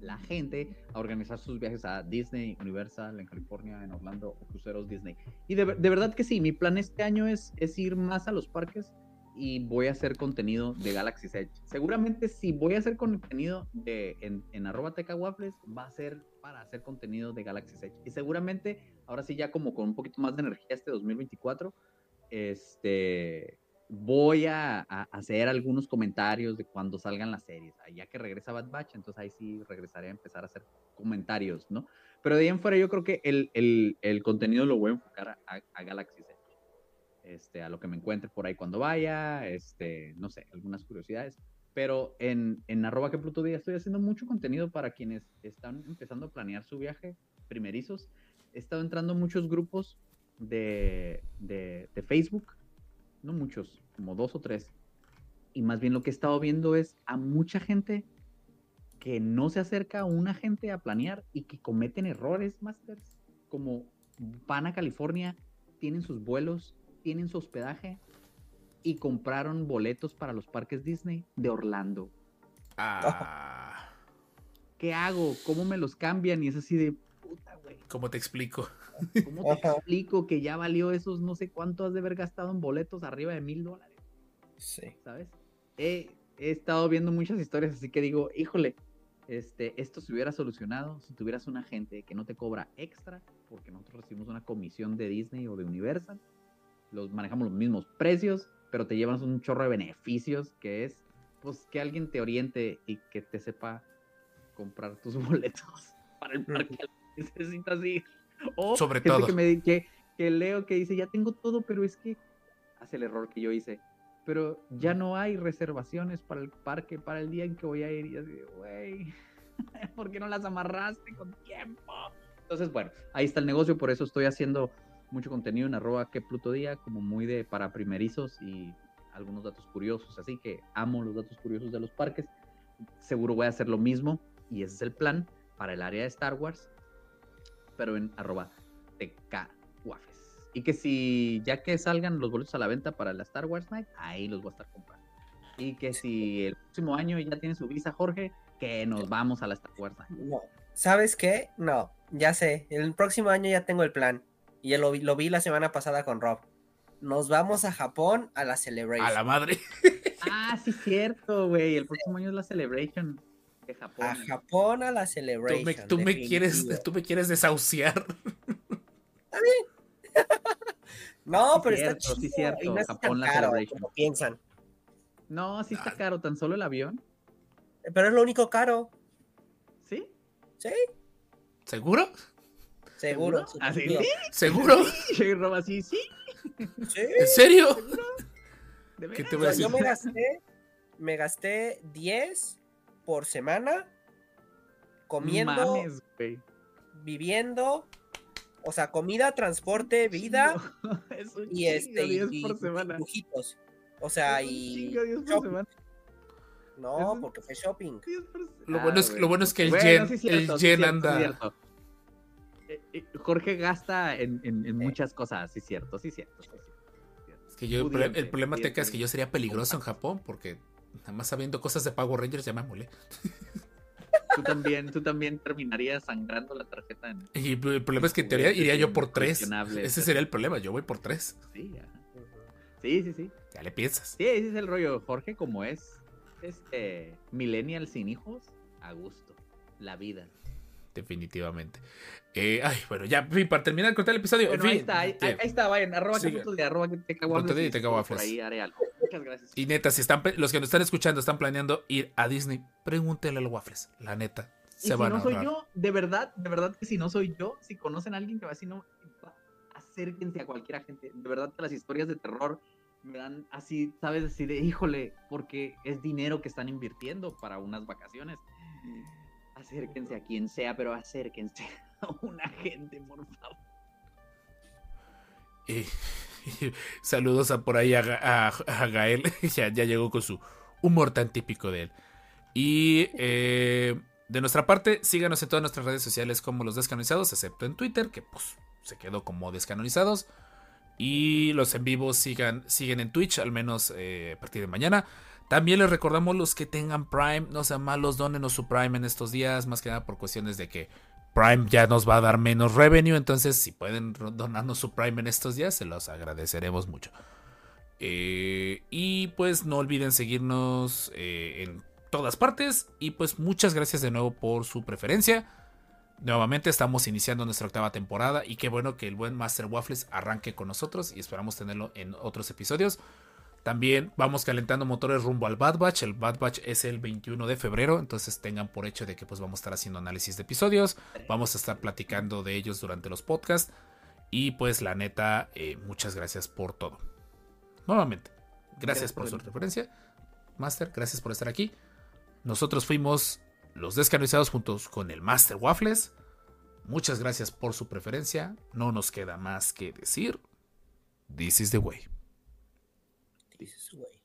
la gente a organizar sus viajes a Disney, Universal, en California, en Orlando o cruceros Disney. Y de, de verdad que sí, mi plan este año es, es ir más a los parques y voy a hacer contenido de Galaxy Edge. Seguramente si voy a hacer contenido en, en arroba teca waffles, va a ser para hacer contenido de Galaxy Edge. Y seguramente, ahora sí ya como con un poquito más de energía este 2024, este, voy a, hacer algunos comentarios de cuando salgan las series. Ah, Ya que regresa Bad Batch, entonces ahí sí regresaré a empezar a hacer comentarios, ¿no? Pero de ahí en fuera yo creo que el, el, el contenido lo voy a enfocar a, a Galaxy Edge. Este, a lo que me encuentre por ahí cuando vaya, este, no sé, algunas curiosidades. Pero en, en arroba que Pluto Día estoy haciendo mucho contenido para quienes están empezando a planear su viaje primerizos. He estado entrando muchos grupos de, de, de Facebook, no muchos, como dos o tres. Y más bien lo que he estado viendo es a mucha gente que no se acerca a un agente a planear y que cometen errores, Masters, como van a California, tienen sus vuelos, tienen su hospedaje y compraron boletos para los parques Disney de Orlando. Ah, ¿Qué hago? ¿Cómo me los cambian? Y es así de puta, güey. ¿cómo te explico? ¿Cómo te Ajá. explico que ya valió esos no sé cuánto has de haber gastado en boletos arriba de mil dólares? Sí. ¿sabes? He, he estado viendo muchas historias, así que digo, híjole, este, esto se hubiera solucionado si tuvieras un agente que no te cobra extra, porque nosotros recibimos una comisión de Disney o de Universal, los manejamos los mismos precios, pero te llevas un chorro de beneficios, que es, pues, que alguien te oriente y que te sepa comprar tus boletos para el parque necesitas ir. O Sobre gente todo. Que, me, que, que leo que dice, ya tengo todo, pero es que hace el error que yo hice. Pero ya no hay reservaciones para el parque para el día en que voy a ir. Y así, güey, ¿por qué no las amarraste con tiempo? Entonces, bueno, ahí está el negocio, por eso estoy haciendo mucho contenido en arroba que Pluto Día, como muy de para primerizos y algunos datos curiosos. Así que amo los datos curiosos de los parques. Seguro voy a hacer lo mismo y ese es el plan para el área de Star Wars, pero en arroba TKWafes. Y que si ya que salgan los boletos a la venta para la Star Wars Night, ahí los voy a estar comprando. Y que si el próximo año ya tiene su visa Jorge, que nos vamos a la Star Wars Night. No. ¿Sabes qué? No, ya sé. El próximo año ya tengo el plan. Y ya lo vi, lo vi la semana pasada con Rob. Nos vamos a Japón a la Celebration. A la madre. Ah, sí, cierto, güey. El próximo año es la Celebration de Japón. A Japón a la Tú Celebration. me, tú me quieres, tú me quieres desahuciar. No, Sí, pero está cierto, sí, chido. cierto, Y no es Japón, tan la caro Celebration. como piensan. No, sí está Ah. caro, tan solo el avión. Pero es lo único caro. ¿Sí? Sí, ¿Seguro? seguro. ¿Seguro? ¿Ah, sí? sí. Sí. ¿En serio? ¿De ¿Qué te voy a sea, yo decir? me gasté, me gasté 10 por semana comiendo, Mames, viviendo, o sea, comida, transporte, vida Es un y este 10 y, por semana. lujitos. O sea, Es un y chingo, 10 por shopping. semana. no, es un- porque fue shopping. 10 por se- Lo Ah, bueno es- güey. lo bueno es que el Bueno, yen- sí cierto, el sí yen cierto, anda- sí. Eh, eh, Jorge gasta en, en- en muchas cosas, sí cierto, sí cierto. sí cierto. Es que yo, el, el problema teca es que yo sería peligroso en Japón porque nada más sabiendo cosas de Power Rangers ya me molé. Tú también, tú también terminarías sangrando la tarjeta en... Y el problema es que en teoría iría yo por tres. Ese sería el problema, yo voy por tres. Sí, ajá. sí, sí, sí. Ya le piensas. Sí, ese es el rollo. Jorge, como es este millennial sin hijos, a gusto. La vida. Definitivamente. Eh, ay, bueno, ya para terminar con el episodio. Bueno, en fin, ahí está, ahí, ahí está, vayan, arroba que de arroba que te de caguables. Por ahí haré algo. Muchas gracias. Y neta, si están, los que nos están escuchando están planeando ir a Disney, pregúntenle a los waffles. La neta, Y se si van no a soy yo, de verdad, de verdad que si no soy yo, si conocen a alguien que va así, no, acérquense a cualquier gente. De verdad que las historias de terror me dan así, sabes, así de, híjole, porque es dinero que están invirtiendo para unas vacaciones. Acérquense a quien sea, pero acérquense a una gente, por favor. Y- y saludos a por ahí a, Ga- a- a Gael. ya, ya llegó con su humor tan típico de él. Y eh, de nuestra parte, síganos en todas nuestras redes sociales como los descanonizados, excepto en Twitter, que pues se quedó como descanonizados. Y los en vivo sigan, siguen en Twitch, al menos eh, a partir de mañana. También les recordamos los que tengan Prime, no sean malos, donenos su Prime en estos días, más que nada por cuestiones de que Prime ya nos va a dar menos revenue, entonces si pueden donarnos su Prime en estos días, se los agradeceremos mucho. Eh, y pues no olviden seguirnos eh, en todas partes. Y pues muchas gracias de nuevo por su preferencia. Nuevamente estamos iniciando nuestra octava temporada y qué bueno que el buen Master Waffles arranque con nosotros y esperamos tenerlo en otros episodios. También vamos calentando motores rumbo al Bad Batch. El Bad Batch es el 21 de febrero, entonces tengan por hecho de que pues vamos a estar haciendo análisis de episodios. Vamos a estar platicando de ellos durante los podcasts. Y pues la neta, eh, muchas gracias por todo. Nuevamente, gracias, Gracias por su referencia. Master, gracias por estar aquí. Nosotros fuimos los descanonizados juntos con el Master Waffles. Muchas gracias por su preferencia. No nos queda más que decir. This is the way. Dices, güey.